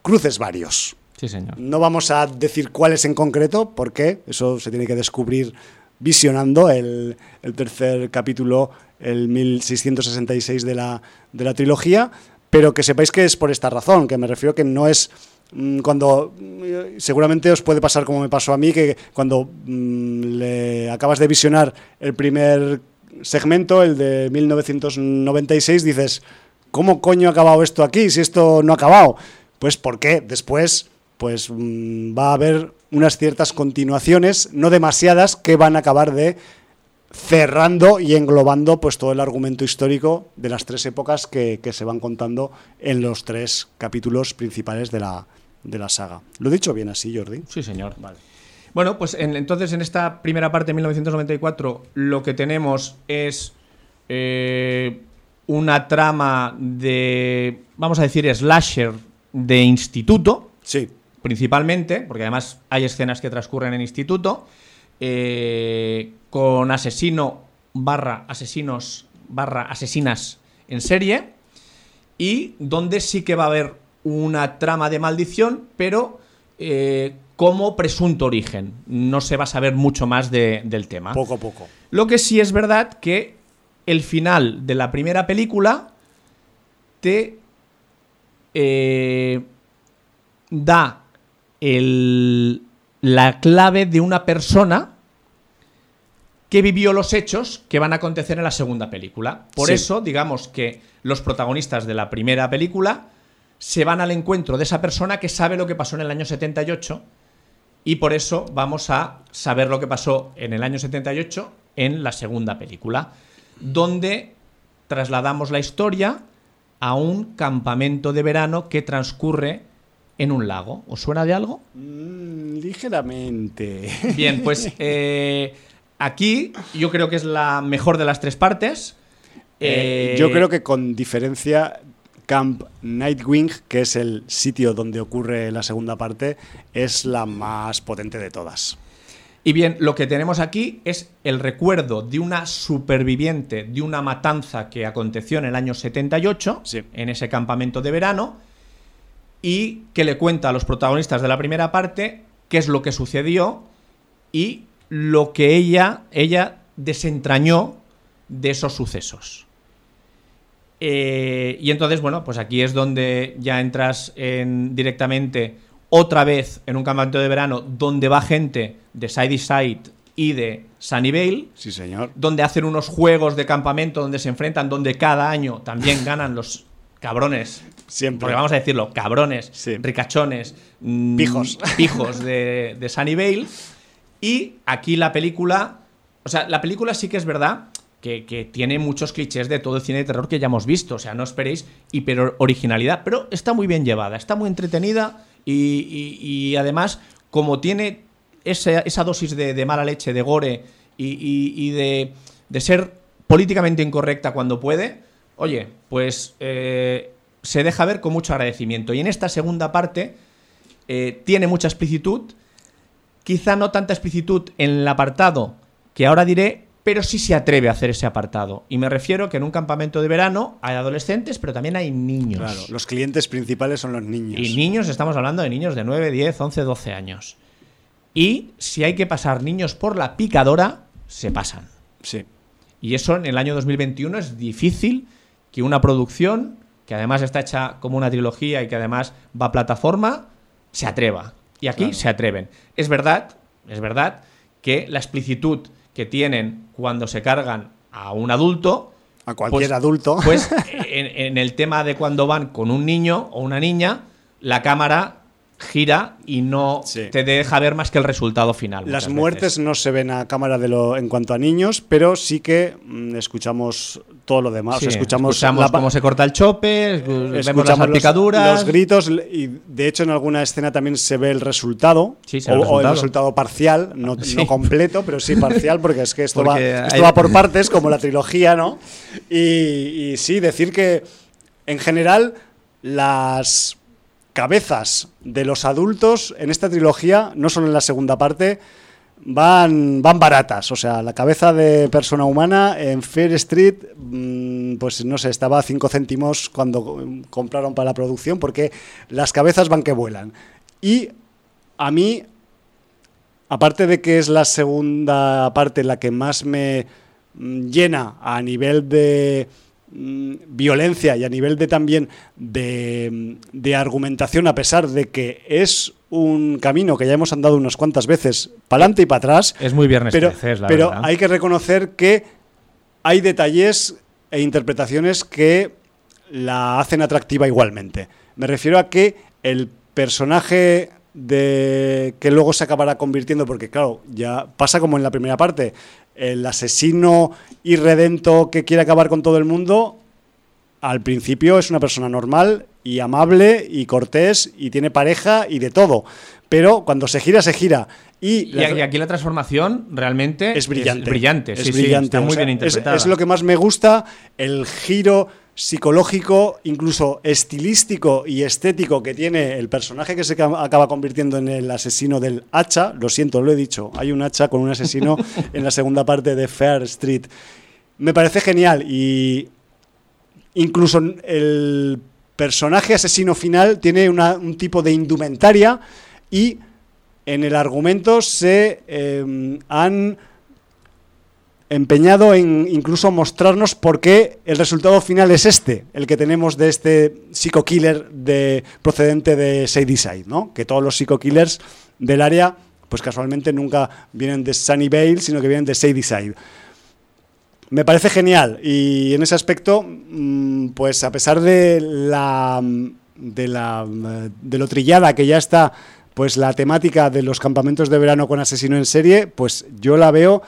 cruces varios. Sí, señor. No vamos a decir cuáles en concreto, porque eso se tiene que descubrir visionando el, el tercer capítulo, el 1666 de la, de la trilogía, pero que sepáis que es por esta razón, que me refiero que no es mm, cuando mm, seguramente os puede pasar como me pasó a mí, que cuando mm, le acabas de visionar el primer segmento, el de 1996, dices, ¿cómo coño ha acabado esto aquí si esto no ha acabado? Pues porque después pues mm, va a haber unas ciertas continuaciones, no demasiadas, que van a acabar de cerrando y englobando pues todo el argumento histórico de las tres épocas que, que se van contando en los tres capítulos principales de la, de la saga. ¿Lo he dicho bien así, Jordi? Sí, señor. Vale. Bueno, pues en- entonces en esta primera parte de 1994 lo que tenemos es eh, una trama de, vamos a decir, slasher de instituto, Sí, principalmente, porque además hay escenas que transcurren en instituto, eh, con asesino barra asesinos barra asesinas en serie, y donde sí que va a haber una trama de maldición, pero eh, como presunto origen. No se va a saber mucho más de- del tema. poco a poco. Lo que sí es verdad que el final de la primera película te eh, da el- la clave de una persona que vivió los hechos que van a acontecer en la segunda película. Por Sí. eso, digamos que los protagonistas de la primera película se van al encuentro de esa persona que sabe lo que pasó en el año 78 y por eso vamos a saber lo que pasó en el año 78 en la segunda película, donde trasladamos la historia a un campamento de verano que transcurre en un lago. ¿Os suena de algo? Mm, ligeramente. (laughs) Bien, pues eh, aquí yo creo que es la mejor de las tres partes. Eh, yo creo que con diferencia Camp Nightwing, que es el sitio donde ocurre la segunda parte, es la más potente de todas. Y bien, lo que tenemos aquí es el recuerdo de una superviviente de una matanza que aconteció en el año 78, Sí. en ese campamento de verano, y que le cuenta a los protagonistas de la primera parte qué es lo que sucedió y lo que ella, ella desentrañó de esos sucesos. Eh, y entonces, bueno, pues aquí es donde ya entras en, directamente otra vez en un campamento de verano donde va gente de Side Side y de Sunnyvale. Sí, señor. Donde hacen unos juegos de campamento donde se enfrentan, donde cada año también (laughs) ganan los cabrones. Siempre. Porque vamos a decirlo, cabrones, Sí. ricachones, mm, Pijos. (laughs) pijos de, de Sunnyvale. Y aquí la película. O sea, la película sí que es verdad que, tiene muchos clichés de todo el cine de terror que ya hemos visto. O sea, no esperéis hiper originalidad. Pero está muy bien llevada, está muy entretenida. Y, y- además, como tiene esa, dosis de, mala leche, de gore y de, de ser políticamente incorrecta cuando puede, oye, pues eh, se deja ver con mucho agradecimiento. Y en esta segunda parte eh, tiene mucha explicitud, quizá no tanta explicitud en el apartado que ahora diré, pero sí se atreve a hacer ese apartado. Y me refiero que en un campamento de verano hay adolescentes, pero también hay niños. Claro, los clientes principales son los niños. Y niños, estamos hablando de niños de 9, 10, 11, 12 años. Y si hay que pasar niños por la picadora, se pasan. Sí. Y eso en el año 2021 es difícil que una producción, que además está hecha como una trilogía y que además va a plataforma, se atreva. Y aquí Claro. se atreven. Es verdad, es verdad que la explicitud que tienen cuando se cargan a un adulto, A cualquier Pues- adulto. pues en, en el tema de cuando van con un niño o una niña, la cámara gira y no Sí. te deja ver más que el resultado final. Las muertes veces. no se ven a cámara de lo, en cuanto a niños, pero sí que mm, escuchamos todo lo demás. O sea, Sí, escuchamos, escuchamos la cómo se corta el chope, escu- vemos las escuchamos los, salpicaduras. los gritos y de hecho en alguna escena también se ve el resultado, Sí, o, el o el resultado. resultado parcial, no, completo, pero sí parcial, porque es que esto, va, esto hay- va por (laughs) partes, como la trilogía, ¿no? Y, y sí, decir que en general las cabezas de los adultos en esta trilogía, no solo en la segunda parte, van, van baratas. O sea, la cabeza de persona humana en Fair Street, mm, pues no sé, estaba a 5 céntimos cuando compraron para la producción, porque las cabezas van que vuelan. Y a mí, aparte de que es la segunda parte la que más me mm, llena a nivel de mm, violencia y a nivel de también de, de argumentación, a pesar de que es un camino que ya hemos andado unas cuantas veces para adelante y para atrás, Es muy viernes pero, 13, es la pero verdad. hay que reconocer que hay detalles e interpretaciones que la hacen atractiva igualmente. Me refiero a que el personaje de que luego se acabará convirtiendo, porque claro, ya pasa como en la primera parte, el asesino irredento que quiere acabar con todo el mundo, al principio es una persona normal y amable y cortés y tiene pareja y de todo. Pero cuando se gira, se gira. Y, aquí la transformación realmente es brillante. Es brillante, Es sí, sí, brillante. está o muy sea, bien. Es, lo que más me gusta, el giro psicológico, incluso estilístico y estético que tiene el personaje que se ca- acaba convirtiendo en el asesino del hacha. Lo siento, lo he dicho. Hay un hacha con un asesino (laughs) en la segunda parte de Fair Street. Me parece genial y incluso el personaje asesino final tiene una- un tipo de indumentaria y en el argumento se eh, han empeñado en incluso mostrarnos por qué el resultado final es este, el que tenemos de este psico-killer de, procedente de Sadie ¿no? Que todos los psico-killers del área, pues casualmente nunca vienen de Sunnyvale, sino que vienen de Sadie Me parece genial y en ese aspecto, mm, pues a pesar de la de la de lo trillada que ya está, pues la temática de los campamentos de verano con asesino en serie, pues yo la veo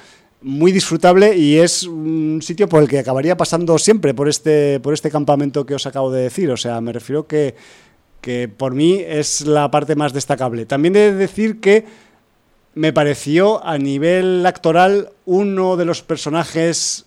muy disfrutable y es un sitio por el que acabaría pasando siempre por este por este campamento que os acabo de decir, o sea, me refiero que que por mí es la parte más destacable. También he de decir que me pareció a nivel actoral uno de los personajes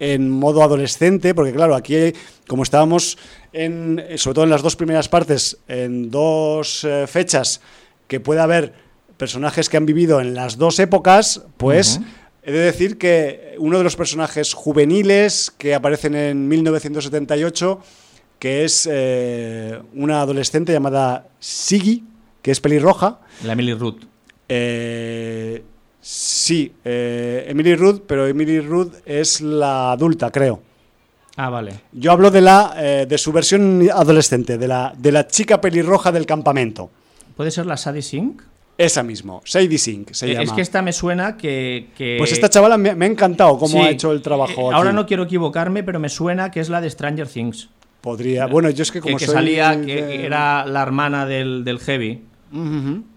en modo adolescente, porque claro, aquí como estábamos en, sobre todo en las dos primeras partes, en dos eh, fechas que puede haber personajes que han vivido en las dos épocas, pues. He de decir que uno de los personajes juveniles que aparecen en 1978, que es eh, una adolescente llamada Siggy, que es pelirroja, La Emily Root. eh, Sí, eh, Emily Rudd, pero Emily Rudd es la adulta, creo. Ah, vale. Yo hablo de la de su versión adolescente, de la, de la chica pelirroja del campamento. ¿Puede ser la Sadie Sink? Esa mismo, Sadie Sink se Eh, llama. Es que esta me suena que... que- Pues esta chavala me, me ha encantado cómo Sí, ha hecho el trabajo. eh, Ahora aquí. no quiero equivocarme, pero me suena que es la de Stranger Things. Podría. Bueno, yo es que Que, como que soy salía, de- que era la hermana del, del Heavy.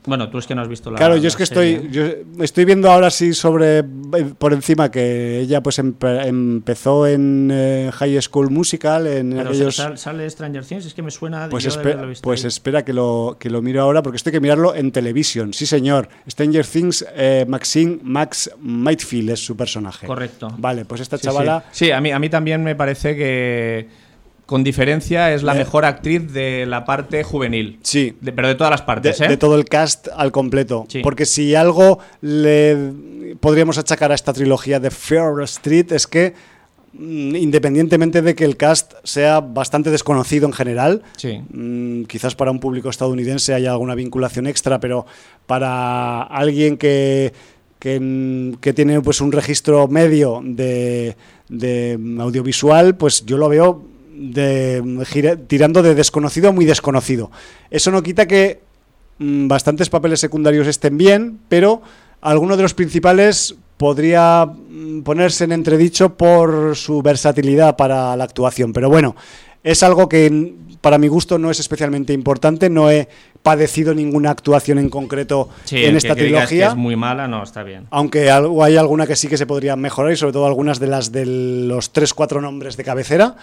Bueno, tú es que no has visto la Claro, yo la es que serie. estoy, yo estoy viendo ahora sí sobre por encima que ella pues empe- empezó en eh, High School Musical en Pero aquellos sal- sale Stranger Things, es que me suena de pues, espe- haberlo visto pues ahí. espera que lo que lo miro ahora porque esto hay que mirarlo en televisión. Sí, señor. Stranger Things eh, Maxine Max Mightfield es su personaje. Correcto. Vale, pues esta Sí, chavala Sí, Sí, a, mí, a mí también me parece que con diferencia es la Eh. mejor actriz de la parte juvenil. Sí. De- pero de todas las de, partes, ¿eh? de todo el cast al completo. Sí. Porque si algo le podríamos achacar a esta trilogía de Fear Street es que, mm, independientemente de que el cast sea bastante desconocido en general, Sí. mm, quizás para un público estadounidense haya alguna vinculación extra, pero para alguien que, que, mm, que tiene pues un registro medio de, de audiovisual, pues yo lo veo de, gira- tirando de desconocido a muy desconocido. Eso no quita que mm, bastantes papeles secundarios estén bien, pero alguno de los principales podría mm, ponerse en entredicho por su versatilidad para la actuación. Pero bueno, es algo que para mi gusto no es especialmente importante. No he padecido ninguna actuación en concreto Sí, en esta que, que trilogía. es muy mala, no, está bien. Aunque hay alguna que sí que se podría mejorar y sobre todo algunas de las de los 3-4 nombres de cabecera.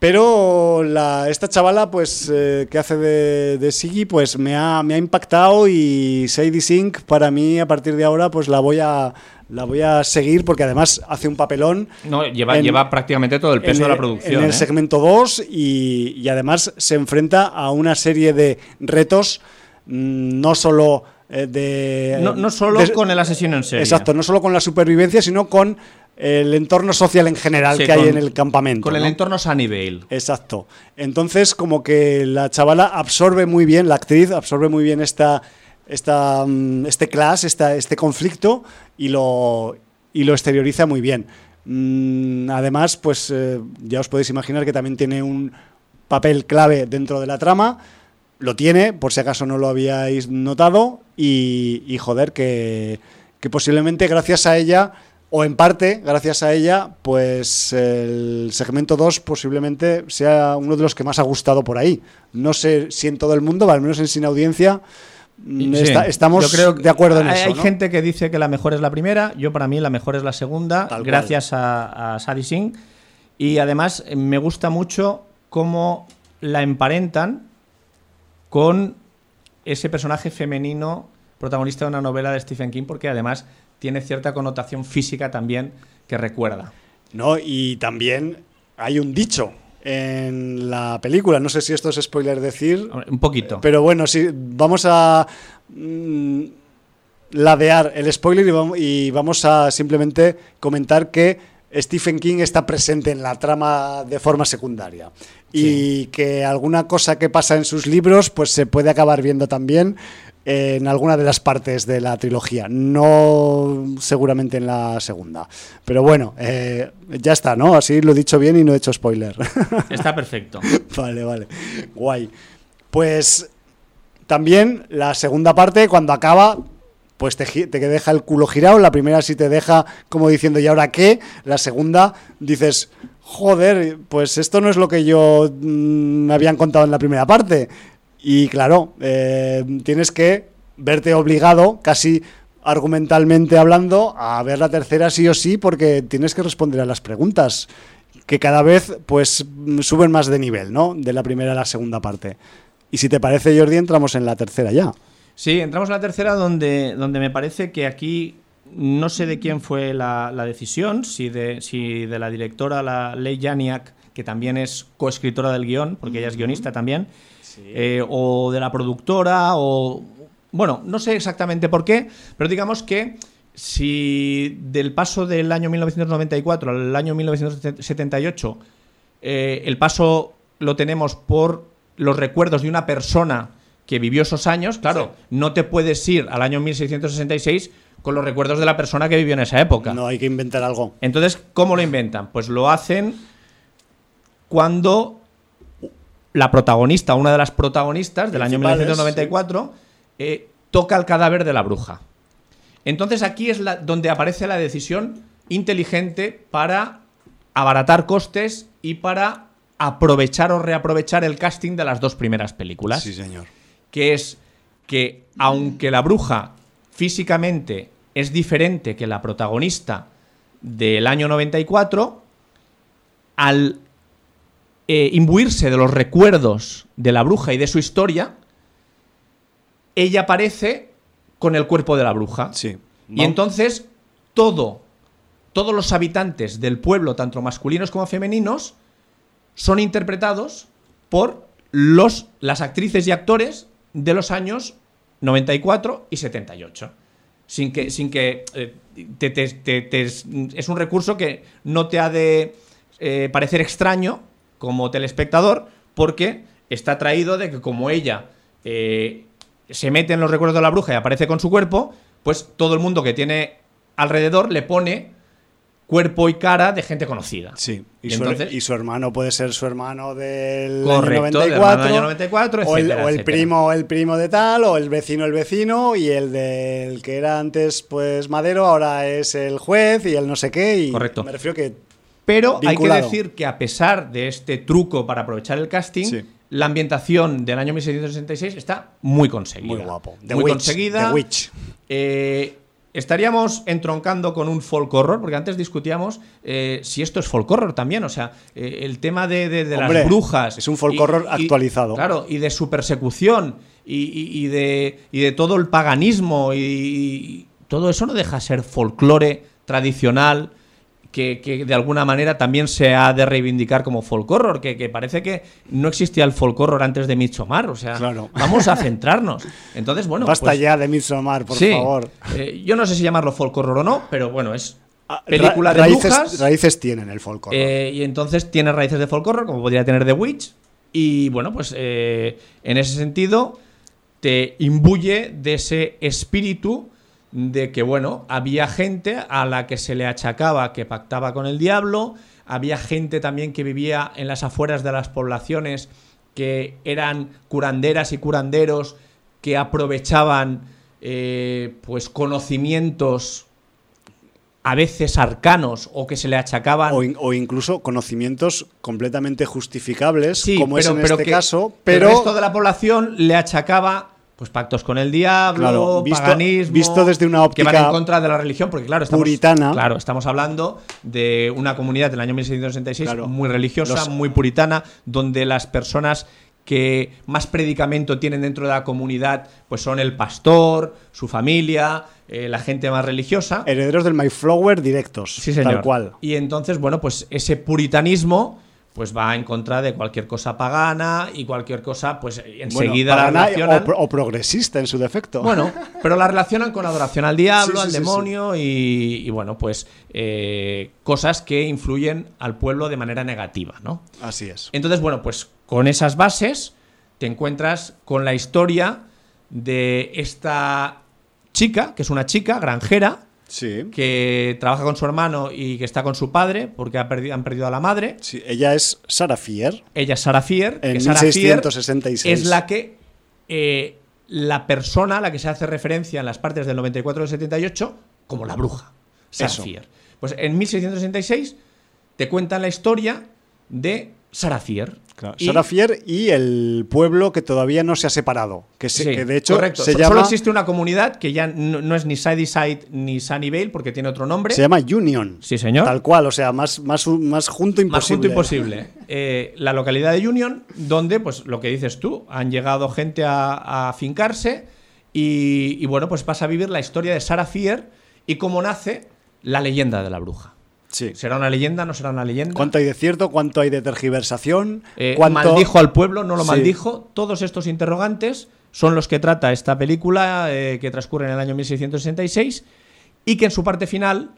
Pero la, esta chavala, pues, eh, que hace de, de Siggy, pues me ha, me ha impactado y Sadie Sink, para mí, a partir de ahora, pues la voy a, la voy a seguir porque además hace un papelón No, lleva, En- lleva prácticamente todo el peso de la producción. En el ¿eh? segmento 2 y, y además se enfrenta a una serie de retos, mm, no solo eh, de... no, no solo de- con el asesino en serie. Exacto, no solo con la supervivencia, sino con el entorno social en general Sí, que hay en el campamento. Con el ¿no? entorno Sunnyvale. Exacto. Entonces, como que la chavala absorbe muy bien, la actriz absorbe muy bien esta, esta, mm, este clash, esta, este conflicto y lo, y lo exterioriza muy bien. Mm, además, pues eh, ya os podéis imaginar que también tiene un papel clave dentro de la trama. Lo tiene, por si acaso no lo habíais notado. Y, y joder, que, que posiblemente gracias a ella, o en parte gracias a ella, pues el segmento 2 posiblemente sea uno de los que más ha gustado por ahí. No sé si en todo el mundo, al menos en Sin Audiencia, mm, Sí. está- estamos Yo creo que de acuerdo en hay, eso. Hay ¿no? gente que dice que la mejor es la primera, yo para mí la mejor es la segunda, Tal cual. gracias a, a Sadie Sink. Y además eh, me gusta mucho cómo la emparentan con ese personaje femenino protagonista de una novela de Stephen King, porque además tiene cierta connotación física también que recuerda. No, y también hay un dicho en la película, no sé si esto es spoiler decir, Un poquito. pero bueno, sí, vamos a mm, ladear el spoiler y vamos, y vamos a simplemente comentar que Stephen King está presente en la trama de forma secundaria y que alguna cosa que pasa en sus libros pues se puede acabar viendo también en alguna de las partes de la trilogía, no seguramente en la segunda. Pero bueno, eh, ya está, ¿no? Así lo he dicho bien y no he hecho spoiler. (laughs) Está perfecto. Vale, vale. Guay. Pues también la segunda parte, cuando acaba, pues te, te deja el culo girado. La primera sí te deja como diciendo, ¿y ahora qué? La segunda dices, joder, pues esto no es lo que yo mm, me habían contado en la primera parte. Y claro, eh, tienes que verte obligado, casi argumentalmente hablando, a ver la tercera sí o sí, porque tienes que responder a las preguntas que cada vez pues suben más de nivel, ¿no? De la primera a la segunda parte. Y si te parece, Jordi, entramos en la tercera ya. Sí, entramos en la tercera donde, donde me parece que aquí no sé de quién fue la, la decisión, si de, si de la directora, la Ley Janiak, que también es coescritora del guion, porque ella es guionista también, eh, o de la productora, o... Bueno, no sé exactamente por qué, pero digamos que si del paso del año 1994 al año 1978 eh, el paso lo tenemos por los recuerdos de una persona que vivió esos años, claro, no te puedes ir al año 1666 con los recuerdos de la persona que vivió en esa época. No hay que inventar algo. Entonces, ¿cómo lo inventan? Pues lo hacen cuando la protagonista, una de las protagonistas del año Principales, 1994, eh, toca el cadáver de la bruja. Entonces aquí es la- donde aparece la decisión inteligente para abaratar costes y para aprovechar o reaprovechar el casting de las dos primeras películas Sí, señor. que es que aunque la bruja físicamente es diferente que la protagonista del año 94, al eh, imbuirse de los recuerdos de la bruja y de su historia, ella aparece con el cuerpo de la bruja. Sí. Y entonces todo, todos los habitantes del pueblo, tanto masculinos como femeninos, son interpretados por los, las actrices y actores de los años 94 y 78. Sin que, sin que eh, te- te- te- te- es un recurso que no te ha de eh, parecer extraño como telespectador, porque está traído de que como ella eh, se mete en los recuerdos de la bruja y aparece con su cuerpo, pues todo el mundo que tiene alrededor le pone cuerpo y cara de gente conocida. Sí, y, Y su, entonces- y su hermano puede ser su hermano del Correcto, año del 94, año 94, o el, o el primo el primo de tal, o el vecino el vecino, y el del que era antes pues Madero, ahora es el juez y el no sé qué, y Correcto. me refiero que Pero hay que decir que a pesar de este truco para aprovechar el casting, Sí. la ambientación del año 1666 está muy conseguida. muy guapo. The muy Witch, conseguida. The Witch. Eh, estaríamos entroncando con un folk horror, porque antes discutíamos eh, si esto es folk horror también. O sea, eh, el tema de, de- de Hombre, las brujas. es un folk y- horror y- actualizado. Claro, y de su persecución y, de, de todo el paganismo y, y todo eso no deja de ser folclore tradicional. Que, que de alguna manera también se ha de reivindicar como folk horror, que, que parece que no existía el folk horror antes de Midsommar, o sea, Claro. vamos a centrarnos. Entonces, bueno, Basta pues- ya de Midsommar, por Sí. favor. Eh, yo no sé si llamarlo folk horror o no, pero bueno, es Ah, película ra- de brujas. raíces tienen el folk horror. eh, y entonces tiene raíces de folk horror, como podría tener The Witch. Y bueno, pues eh, en ese sentido te imbuye de ese espíritu de que, bueno, había gente a la que se le achacaba que pactaba con el diablo, había gente también que vivía en las afueras de las poblaciones que eran curanderas y curanderos que aprovechaban eh, pues conocimientos a veces arcanos o que se le achacaban o, in- o incluso conocimientos completamente justificables, Sí, como es en este que caso, el pero resto de la población le achacaba pues pactos con el diablo, Claro, visto- paganismo, visto desde una que van óptica en contra de la religión, porque claro, estamos, puritana. claro, estamos hablando de una comunidad del año 1666 Claro, muy religiosa, los- muy puritana, donde las personas que más predicamento tienen dentro de la comunidad pues son el pastor, su familia, eh, la gente más religiosa. herederos del Mayflower directos, Sí, señor. tal cual. Y entonces, bueno, pues ese puritanismo pues va en contra de cualquier cosa pagana y cualquier cosa, pues enseguida Bueno, la relacionan. o, pro- o progresista en su defecto. Bueno, pero la relacionan con adoración al diablo, Sí, al sí, demonio Y, y, bueno, pues eh, cosas que influyen al pueblo de manera negativa, ¿no? Así es. Entonces, bueno, pues con esas bases te encuentras con la historia de esta chica, que es una chica granjera, Sí. que trabaja con su hermano y que está con su padre porque ha perdi- han perdido a la madre. Sí, ella es Sarah Fier. Ella es Sarah Fier. En que Sarah Fier 1666. Es la que. eh, la persona a la que se hace referencia en las partes del 94 y del 78 como la bruja. Sarah Eso. Fier. Pues en 1666 te cuentan la historia de Sarah Fier. Claro, Y- y el pueblo que todavía no se ha separado. Que, se- Sí, que de hecho correcto. se So- llama, Solo existe una comunidad que ya no, no es ni Sadyside ni Sunnyvale porque tiene otro nombre. se llama Union. Sí, señor. Tal cual, o sea, más, más, más junto imposible. Más junto imposible. Eh, la localidad de Union, donde, pues lo que dices tú, han llegado gente a, a afincarse y, y, bueno, pues vas a vivir la historia de Sarah Fier y cómo nace la leyenda de la bruja. Sí. ¿Será una leyenda? ¿No será una leyenda? ¿Cuánto hay de cierto? ¿Cuánto hay de tergiversación? Eh, ¿Cuánto... ¿Maldijo al pueblo? ¿No lo Sí. maldijo? Todos estos interrogantes son los que trata esta película eh, que transcurre en el año 1666 y que en su parte final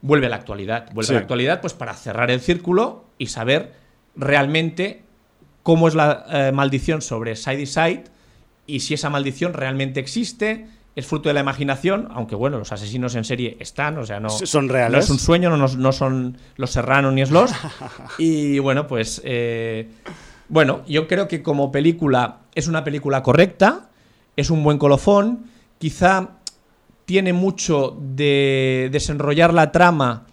vuelve a la actualidad. Vuelve Sí. a la actualidad pues para cerrar el círculo y saber realmente cómo es la eh, maldición sobre Side Side y si esa maldición realmente existe es fruto de la imaginación, aunque bueno, los asesinos en serie están, o sea, no son reales. No es un sueño, no, no- son los serranos ni Sloss. (laughs) y bueno, pues eh, bueno, yo creo que como película es una película correcta, es un buen colofón, quizá tiene mucho de desenrollar la trama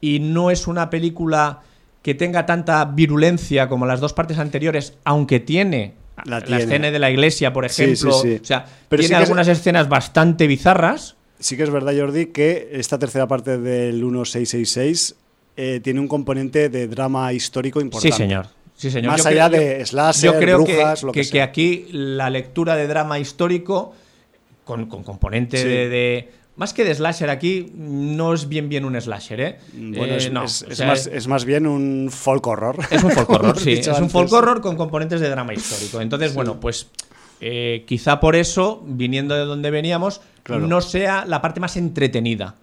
y no es una película que tenga tanta virulencia como las dos partes anteriores, aunque tiene La la, escena de la iglesia, por ejemplo. sí, sí. O sea, Pero tiene es- algunas escenas bastante bizarras. Sí que es verdad, Jordi, que esta tercera parte del 1666 eh, tiene un componente de drama histórico importante. Sí, señor. Sí, señor. Más Yo allá creo- de slasher, yo creo brujas, que, lo que que- sea. que aquí la lectura de drama histórico con, con componente Sí. de, de- Más que de slasher aquí, no es bien bien un slasher, ¿eh? Bueno, Eh, es, no, es- o es sea, más, es más bien un folk horror. Es un folk horror, (laughs) sí. Es un folk horror con componentes de drama histórico. Entonces, bueno, pues eh, quizá por eso, viniendo de donde veníamos, Claro. no sea la parte más entretenida.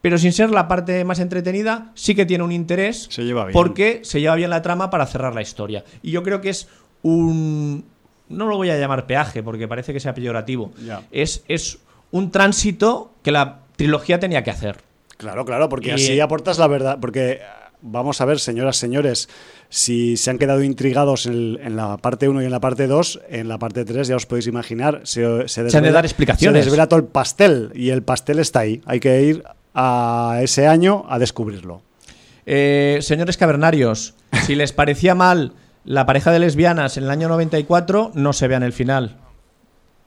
Pero sin ser la parte más entretenida, sí que tiene un interés. Se lleva bien. Porque se lleva bien la trama para cerrar la historia. Y yo creo que es un. No lo voy a llamar peaje, porque parece que sea peyorativo. Ya. Es, es un tránsito que la trilogía tenía que hacer. Claro, claro, porque Y- así aportas la verdad. Porque vamos a ver, señoras, señores, si se han quedado intrigados en, en la parte 1 y en la parte 2, en la parte 3 ya os podéis imaginar, se, se, Se han de dar explicaciones. Se desvela todo el pastel y el pastel está ahí. Hay que ir a ese año a descubrirlo. Eh, señores cavernarios, si les parecía mal la pareja de lesbianas en el año 94, no se vean el final.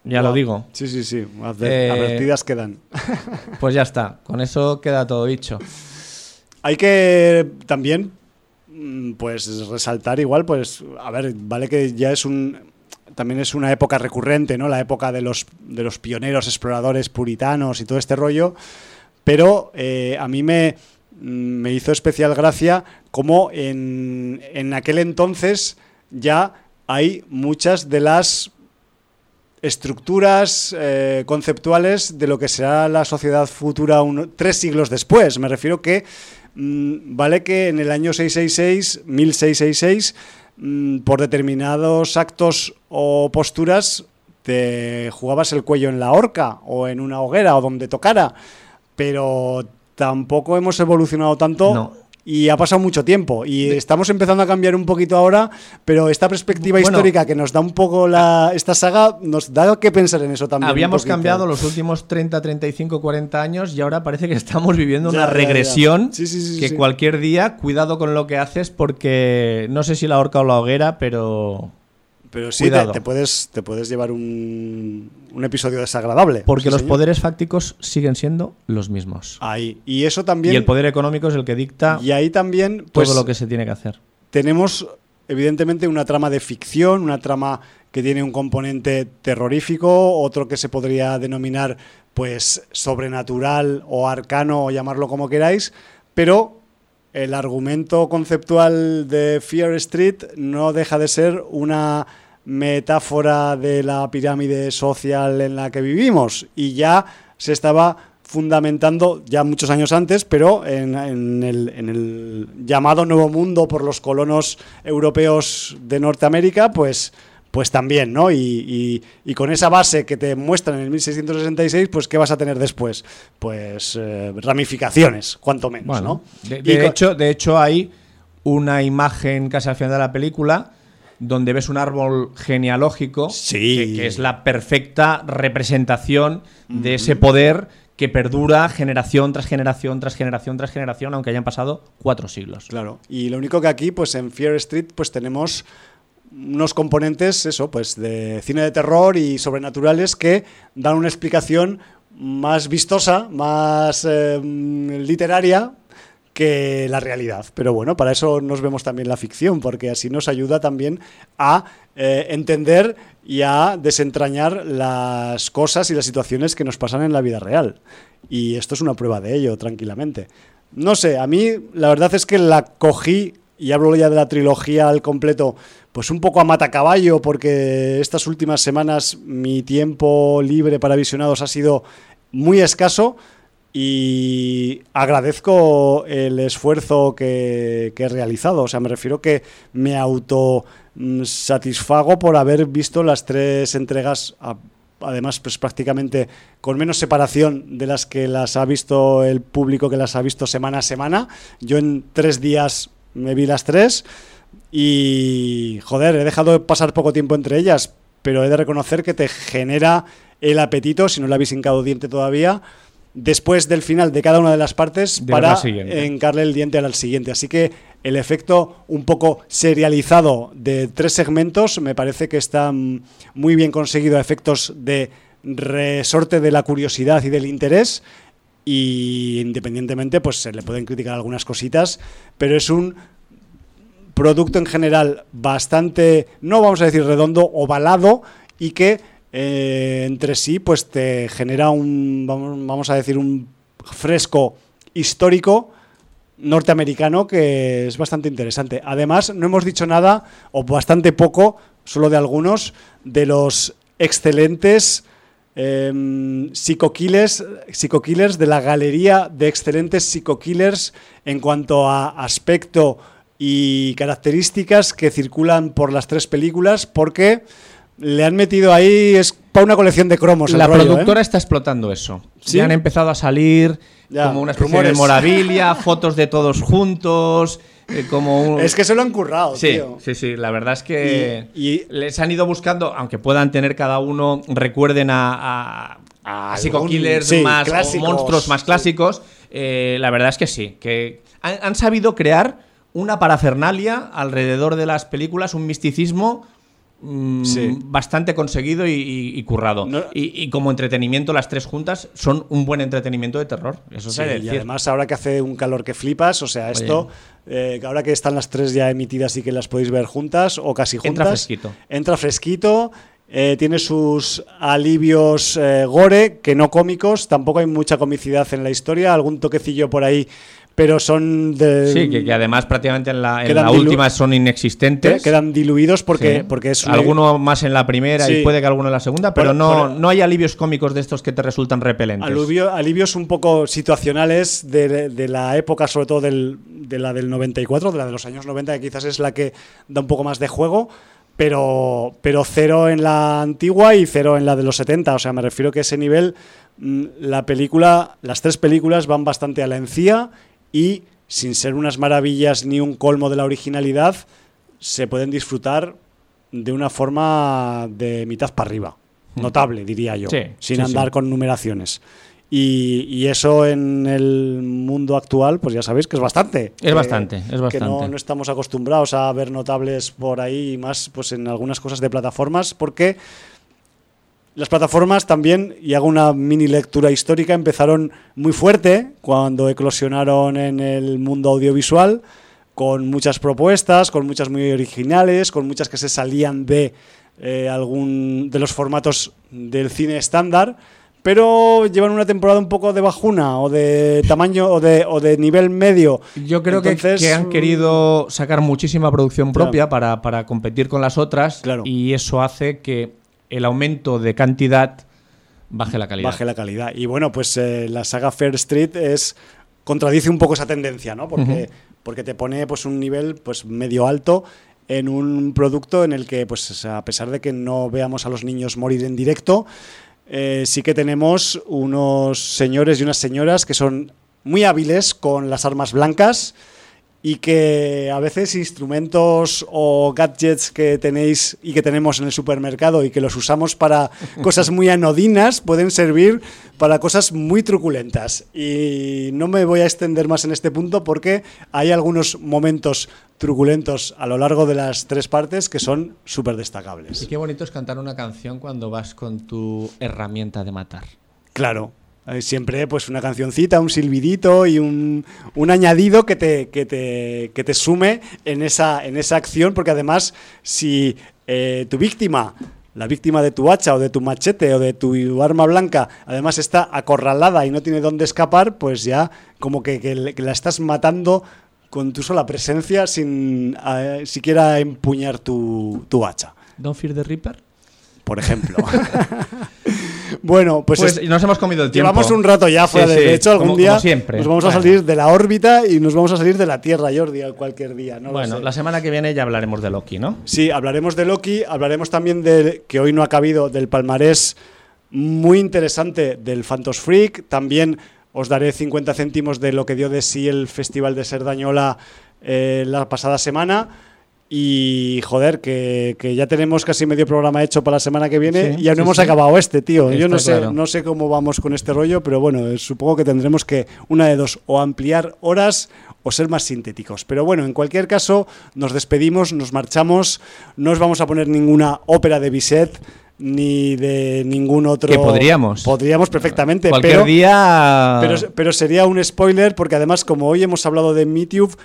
Ya lo digo. Sí, sí, sí. adver- Eh, Advertidas quedan. (laughs) Pues ya está. Con eso queda todo dicho. Hay que también, mm, pues, resaltar igual, pues, a ver, vale que ya es un, también es una época recurrente, ¿no? La época de los, de los pioneros, exploradores puritanos y todo este rollo, pero eh, a mí me, mm, me hizo especial gracia como en, en aquel entonces ya hay muchas de las estructuras eh, conceptuales de lo que será la sociedad futura tres siglos después. Me refiero que mm, vale que en el año 666, 1666, mm, por determinados actos o posturas te jugabas el cuello en la horca o en una hoguera o donde tocara, pero tampoco hemos evolucionado tanto. Y ha pasado mucho tiempo y estamos empezando a cambiar un poquito ahora, pero esta perspectiva Bueno. histórica que nos da un poco la, esta saga nos da que pensar en eso también. Habíamos cambiado los últimos 30, 35, 40 años y ahora parece que estamos viviendo Ya, una regresión Sí, sí, sí, que cualquier día, cuidado con lo que haces porque no sé si la horca o la hoguera, pero... Pero sí, te, puedes, te puedes llevar un, un episodio desagradable. Porque Sí, los señor. poderes fácticos siguen siendo los mismos. Ahí. Y eso también. Y el poder económico es el que dicta y ahí también, pues, todo lo que se tiene que hacer. tenemos evidentemente una trama de ficción, una trama que tiene un componente terrorífico, otro que se podría denominar pues sobrenatural o arcano o llamarlo como queráis, pero el argumento conceptual de Fear Street no deja de ser una metáfora de la pirámide social en la que vivimos y ya se estaba fundamentando ya muchos años antes, pero en, en el, en el llamado Nuevo Mundo por los colonos europeos de Norteamérica, pues, pues también, ¿no? Y, y- y con esa base que te muestran en el 1666, pues ¿qué vas a tener después? Pues eh, ramificaciones, cuanto menos, Bueno, ¿no? de, de hecho, de hecho, hay una imagen casi al final de la película donde ves un árbol genealógico Sí. que, que es la perfecta representación de ese poder que perdura generación tras generación tras generación tras generación, aunque hayan pasado cuatro siglos. Claro. Y lo único que aquí, pues en Fear Street, pues tenemos unos componentes, eso, pues de cine de terror y sobrenaturales que dan una explicación más vistosa, más eh, literaria que la realidad. Pero bueno, para eso nos vemos también la ficción, porque así nos ayuda también a eh, entender y a desentrañar las cosas y las situaciones que nos pasan en la vida real. Y esto es una prueba de ello, tranquilamente. No sé, a mí la verdad es que la cogí, y hablo ya de la trilogía al completo, pues un poco a matacaballo, porque estas últimas semanas mi tiempo libre para visionados ha sido muy escaso y agradezco el esfuerzo que, he realizado. O sea, me refiero que me auto mm, satisfago por haber visto las tres entregas además pues prácticamente con menos separación de las que las ha visto el público que las ha visto semana a semana. Yo en tres días me vi las tres y joder, he dejado pasar poco tiempo entre ellas, pero he de reconocer que te genera el apetito, si no le habéis hincado diente todavía, después del final de cada una de las partes De para encarle el diente al siguiente. Así que el efecto un poco serializado de tres segmentos me parece que está mm, muy bien conseguido a efectos de resorte de la curiosidad y del interés y independientemente pues se le pueden criticar algunas cositas, pero es un producto en general bastante, no vamos a decir redondo, ovalado y que eh, entre sí pues te genera un, vamos, a decir, un fresco histórico norteamericano que es bastante interesante. Además, no hemos dicho nada, o bastante poco, solo de algunos, de los excelentes eh, de la galería de excelentes psico-killers en cuanto a aspecto y características que circulan por las tres películas, porque le han metido ahí, es para una colección de cromos. La rollo, ¿eh? productora está explotando eso. ¿Sí? Ya han empezado a salir Ya, como una especie rumores. de morabilia, (laughs) fotos de todos juntos, eh, como un... Es que se lo han currado, Sí, tío. sí, sí, la verdad es que Y- y- les han ido buscando, aunque puedan tener cada uno, recuerden a, a, a psico-killers sí, más, o monstruos más sí. clásicos, eh, la verdad es que sí, que han, han sabido crear una parafernalia alrededor de las películas, un misticismo Sí. bastante conseguido y, y- y currado. No- y, y como entretenimiento, las tres juntas son un buen entretenimiento de terror, eso Sí, debe y decir. además ahora que hace un calor que flipas, o sea, esto, eh, ahora que están las tres ya emitidas y que las podéis ver juntas o casi juntas. Entra fresquito. Entra fresquito. eh, tiene sus alivios eh, gore, que no cómicos, tampoco hay mucha comicidad en la historia, algún toquecillo por ahí, pero son de... Sí, que, que además prácticamente en la, en la última son inexistentes. que- quedan diluidos porque, Sí. porque es una- alguno más en la primera Sí. y puede que alguno en la segunda, pero Por- no, por- no hay alivios cómicos de estos que te resultan repelentes. Alivio- alivios un poco situacionales de, de la época, sobre todo del- de la del 94, de la de los años 90, que quizás es la que da un poco más de juego, pero, pero cero en la antigua y cero en la de los 70. O sea, me refiero que ese nivel, mm, la película, las tres películas van bastante a la encía y sin ser unas maravillas ni un colmo de la originalidad, se pueden disfrutar de una forma de mitad para arriba. Notable, diría yo, Sí, sin sí, andar sí. con numeraciones. Y, y eso en el mundo actual, pues ya sabéis que es bastante. Es Que- bastante, es Que no, bastante. no estamos acostumbrados a ver notables por ahí y más pues en algunas cosas de plataformas, porque las plataformas también, y hago una mini lectura histórica, empezaron muy fuerte cuando eclosionaron en el mundo audiovisual, con muchas propuestas, con muchas muy originales, con muchas que se salían de eh, algún de los formatos del cine estándar, pero llevan una temporada un poco de bajuna o de tamaño o de, o de nivel medio. Yo creo que- Entonces, que, han querido sacar muchísima producción Claro. propia para, para competir con las otras Claro. y eso hace que el aumento de cantidad baje la calidad. baje la calidad. Y bueno, pues eh, la saga Fair Street es contradice un poco esa tendencia, ¿no? Porque, porque te pone pues un nivel pues medio alto en un producto en el que, pues a pesar de que no veamos a los niños morir en directo, eh, sí que tenemos unos señores y unas señoras que son muy hábiles con las armas blancas y que a veces instrumentos o gadgets que tenéis y que tenemos en el supermercado y que los usamos para (laughs) cosas muy anodinas pueden servir para cosas muy truculentas. Y no me voy a extender más en este punto porque hay algunos momentos truculentos a lo largo de las tres partes que son súper Y destacables. qué bonito es cantar una canción cuando vas con tu herramienta de matar. Claro. Eh, Siempre pues una cancioncita, un silbidito y un, un añadido que te, que, te, que te sume en esa, en esa acción, porque además si eh, tu víctima, la víctima de tu hacha o de tu machete o de tu arma blanca, además está acorralada y no tiene dónde escapar, pues ya como que, que la estás matando con tu sola presencia sin eh, siquiera empuñar tu, tu hacha, Don't Fear the Reaper. por ejemplo. (laughs) bueno, pues, Pues, es- nos hemos comido el tiempo. Llevamos un rato ya fuera Sí, de, sí, de hecho algún como- día como siempre. nos vamos a salir de la órbita y nos vamos a salir de la Tierra, Jordi, cualquier día, no Bueno, la semana que viene ya hablaremos de Loki, ¿no? Sí, hablaremos de Loki, hablaremos también de que hoy no ha cabido del palmarés muy interesante del Phantos Freak. También os daré 50 céntimos de lo que dio de sí el Festival de Serdañola eh, la pasada semana. Y joder, que, que ya tenemos casi medio programa hecho para la semana que viene Sí, y ya no sí, hemos sí. acabado este, tío. Yo no sé, claro. no sé cómo vamos con este rollo, pero bueno, eh, supongo que tendremos que, una de dos, o ampliar horas o ser más sintéticos. Pero bueno, en cualquier caso, nos despedimos, nos marchamos, no os vamos a poner ninguna ópera de Bizet ni de ningún otro. Que podríamos. Podríamos perfectamente, Cualquier pero, día. pero, pero sería un spoiler porque además, como hoy hemos hablado de MeTube,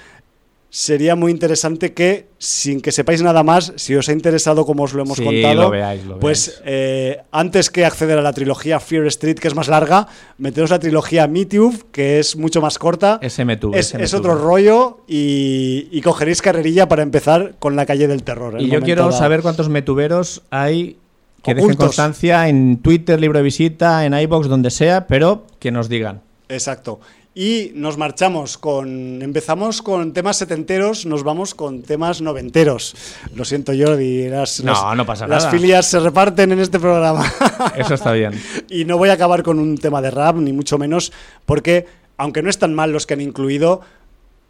sería muy interesante que, sin que sepáis nada más, si os ha interesado como os lo hemos Sí, contado, lo veáis, lo pues eh, antes que acceder a la trilogía Fear Street, que es más larga, meteros la trilogía MeTube, que es mucho más corta. SMTube, es, SMTube. es otro rollo y, y cogeréis carrerilla para empezar con la calle del terror. Y yo quiero dado. saber cuántos metuberos hay que dejen Ocultos. constancia en Twitter, libro de visita, en iBox, donde sea, pero que nos digan. Exacto. Y nos marchamos con. Empezamos con temas setenteros, nos vamos con temas noventeros. Lo siento, Jordi. Las, No, las- no pasa Las nada. filias se reparten en este programa. (laughs) Eso está bien. y no voy a acabar con un tema de rap, ni mucho menos, porque, aunque no están mal los que han incluido,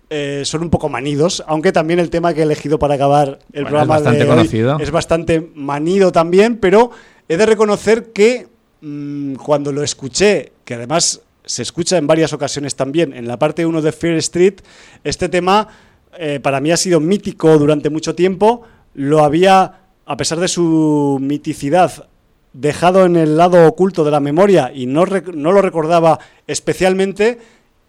eh, son un poco manidos. Aunque también el tema que he elegido para acabar el Bueno, programa es bastante de hoy conocido. es bastante manido también, pero he de reconocer que mm, cuando lo escuché, que además se escucha en varias ocasiones también, en la parte 1 de Fear Street, este tema eh, para mí ha sido mítico durante mucho tiempo. Lo había, a pesar de su miticidad, dejado en el lado oculto de la memoria y no, no lo recordaba especialmente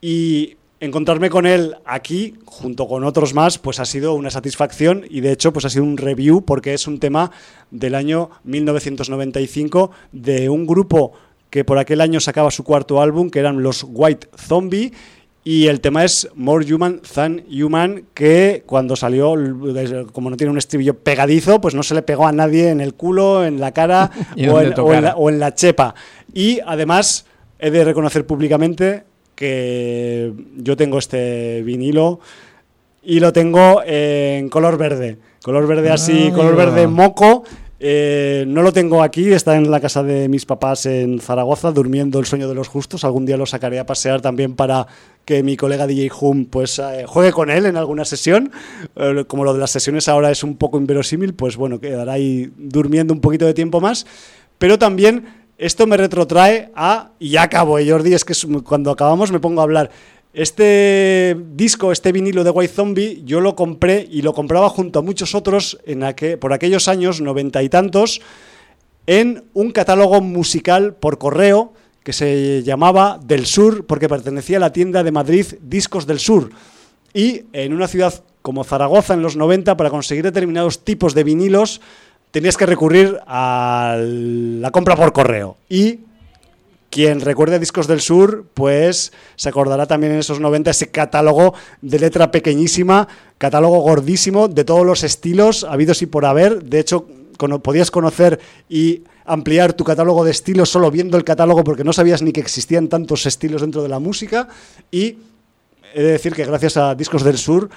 y encontrarme con él aquí junto con otros más pues ha sido una satisfacción y de hecho pues ha sido un review porque es un tema del año 1995 de un grupo que por aquel año sacaba su cuarto álbum que eran los White Zombie y el tema es More Human Than Human, que cuando salió, como no tiene un estribillo pegadizo, pues no se le pegó a nadie en el culo, en la cara (laughs) o, en, o en la, tocara. o en la chepa. Y además he de reconocer públicamente que yo tengo este vinilo y lo tengo en color verde. Color verde así, Ahí color verde moco. Eh, no lo tengo aquí, está en la casa de mis papás en Zaragoza, durmiendo el sueño de los justos. Algún día lo sacaré a pasear también para que mi colega DJ Hum pues, eh, juegue con él en alguna sesión. Eh, como lo de las sesiones ahora es un poco inverosímil, pues bueno, quedará ahí durmiendo un poquito de tiempo más. Pero también esto me retrotrae a, y ya acabo, Jordi, es que cuando acabamos me pongo a hablar. Este disco, este vinilo de White Zombie, yo lo compré y lo compraba junto a muchos otros en por aquellos años, noventa y tantos, en un catálogo musical por correo que se llamaba Del Sur, porque pertenecía a la tienda de Madrid Discos del Sur. Y en una ciudad como Zaragoza en los 90, para conseguir determinados tipos de vinilos, tenías que recurrir a la compra por correo. Y quien recuerde Discos del Sur, pues se acordará también en esos 90 ese catálogo de letra pequeñísima, catálogo gordísimo, de todos los estilos habidos y por haber. De hecho, podías conocer y ampliar tu catálogo de estilos solo viendo el catálogo porque no sabías ni que existían tantos estilos dentro de la música. Y he de decir que gracias a Discos del Sur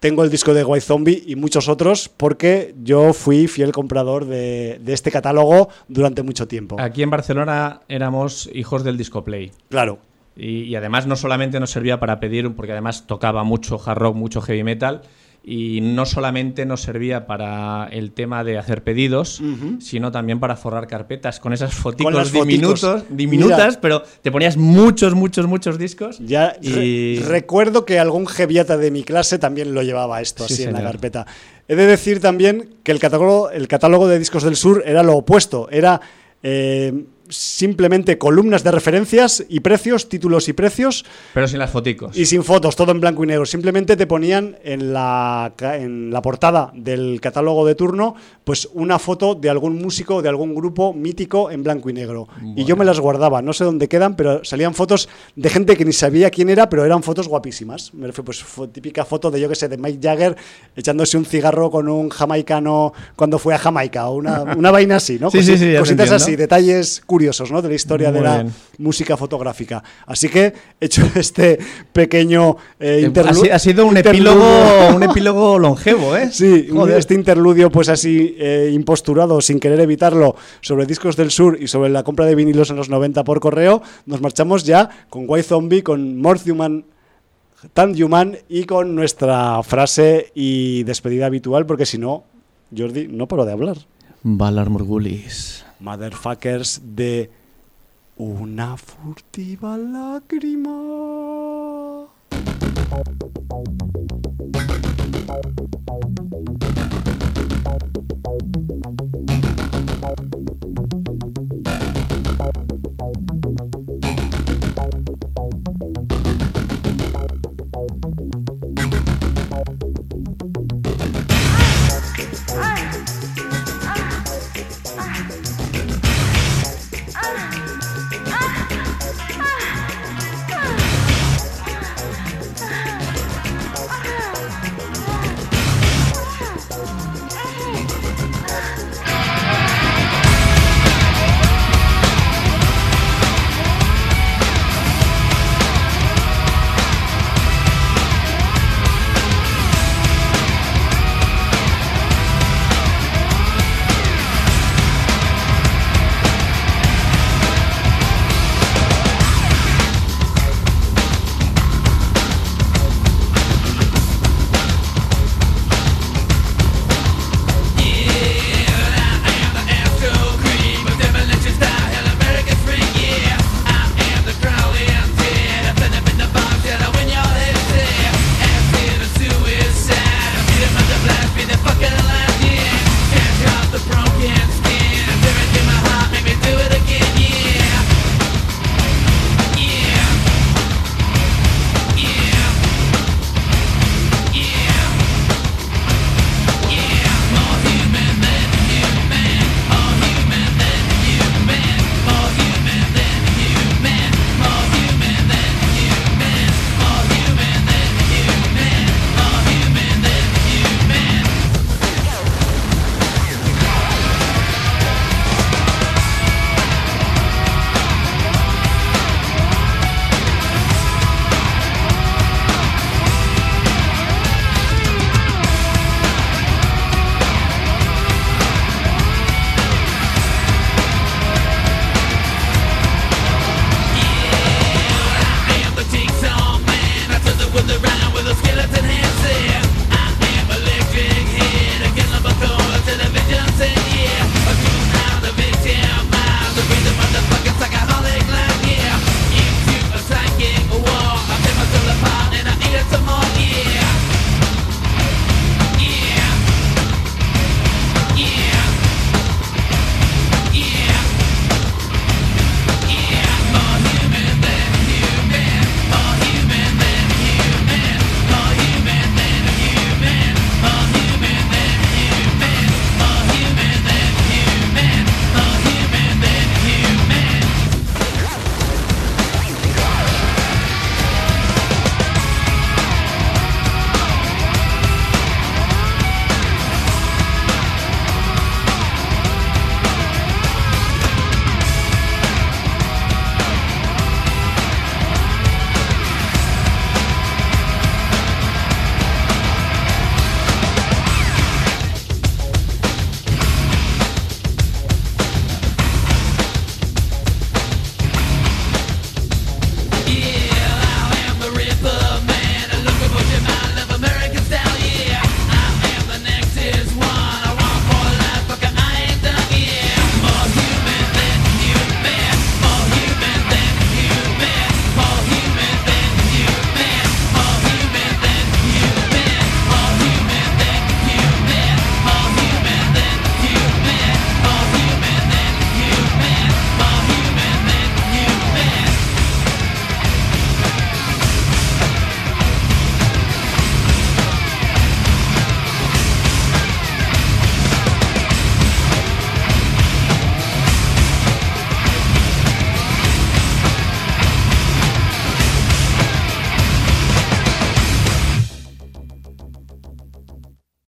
tengo el disco de White Zombie y muchos otros porque yo fui fiel comprador de, de este catálogo durante mucho tiempo. Aquí en Barcelona éramos hijos del disco play. Claro. Y, y además no solamente nos servía para pedir, porque además tocaba mucho hard rock, mucho heavy metal, y no solamente nos servía para el tema de hacer pedidos, sino también para forrar carpetas con esas foticos las diminutos, diminutas, Mira. pero te ponías muchos, muchos, muchos discos. Ya re- y recuerdo que algún geviata de mi clase también lo llevaba esto Sí, así en la carpeta. He de decir también que el catálogo, el catálogo de discos del sur era lo opuesto, era eh, simplemente columnas de referencias y precios, títulos y precios, pero sin las foticos. y sin fotos, todo en blanco y negro. Simplemente te ponían en la, en la portada del catálogo de turno, pues una foto de algún músico, de algún grupo mítico en blanco y negro. Y yo me las guardaba, no sé dónde quedan, pero salían fotos de gente que ni sabía quién era, pero eran fotos guapísimas. Me refiero, pues fue típica foto de yo que sé, de Mike Jagger echándose un cigarro con un jamaicano cuando fue a Jamaica, o una, (laughs) una vaina así, ¿no? Sí, sí, sí, Cositas así, detalles curiosos curiosos ¿no? de la historia de la bien. música fotográfica. Así que he hecho (laughs) este pequeño eh, Eh, ha, interlu- si- ha sido un interludio. epílogo, un (laughs) epílogo longevo, ¿eh? Sí, un- Joder. este interludio pues así eh, imposturado, sin querer evitarlo, sobre Discos del Sur y sobre la compra de vinilos en los 90 por correo, nos marchamos ya con White Zombie, con More Human, Tan Human y con nuestra frase y despedida habitual, porque si no, Jordi, no paro de hablar. Valar Morgulis. Motherfuckers de una furtiva lágrima.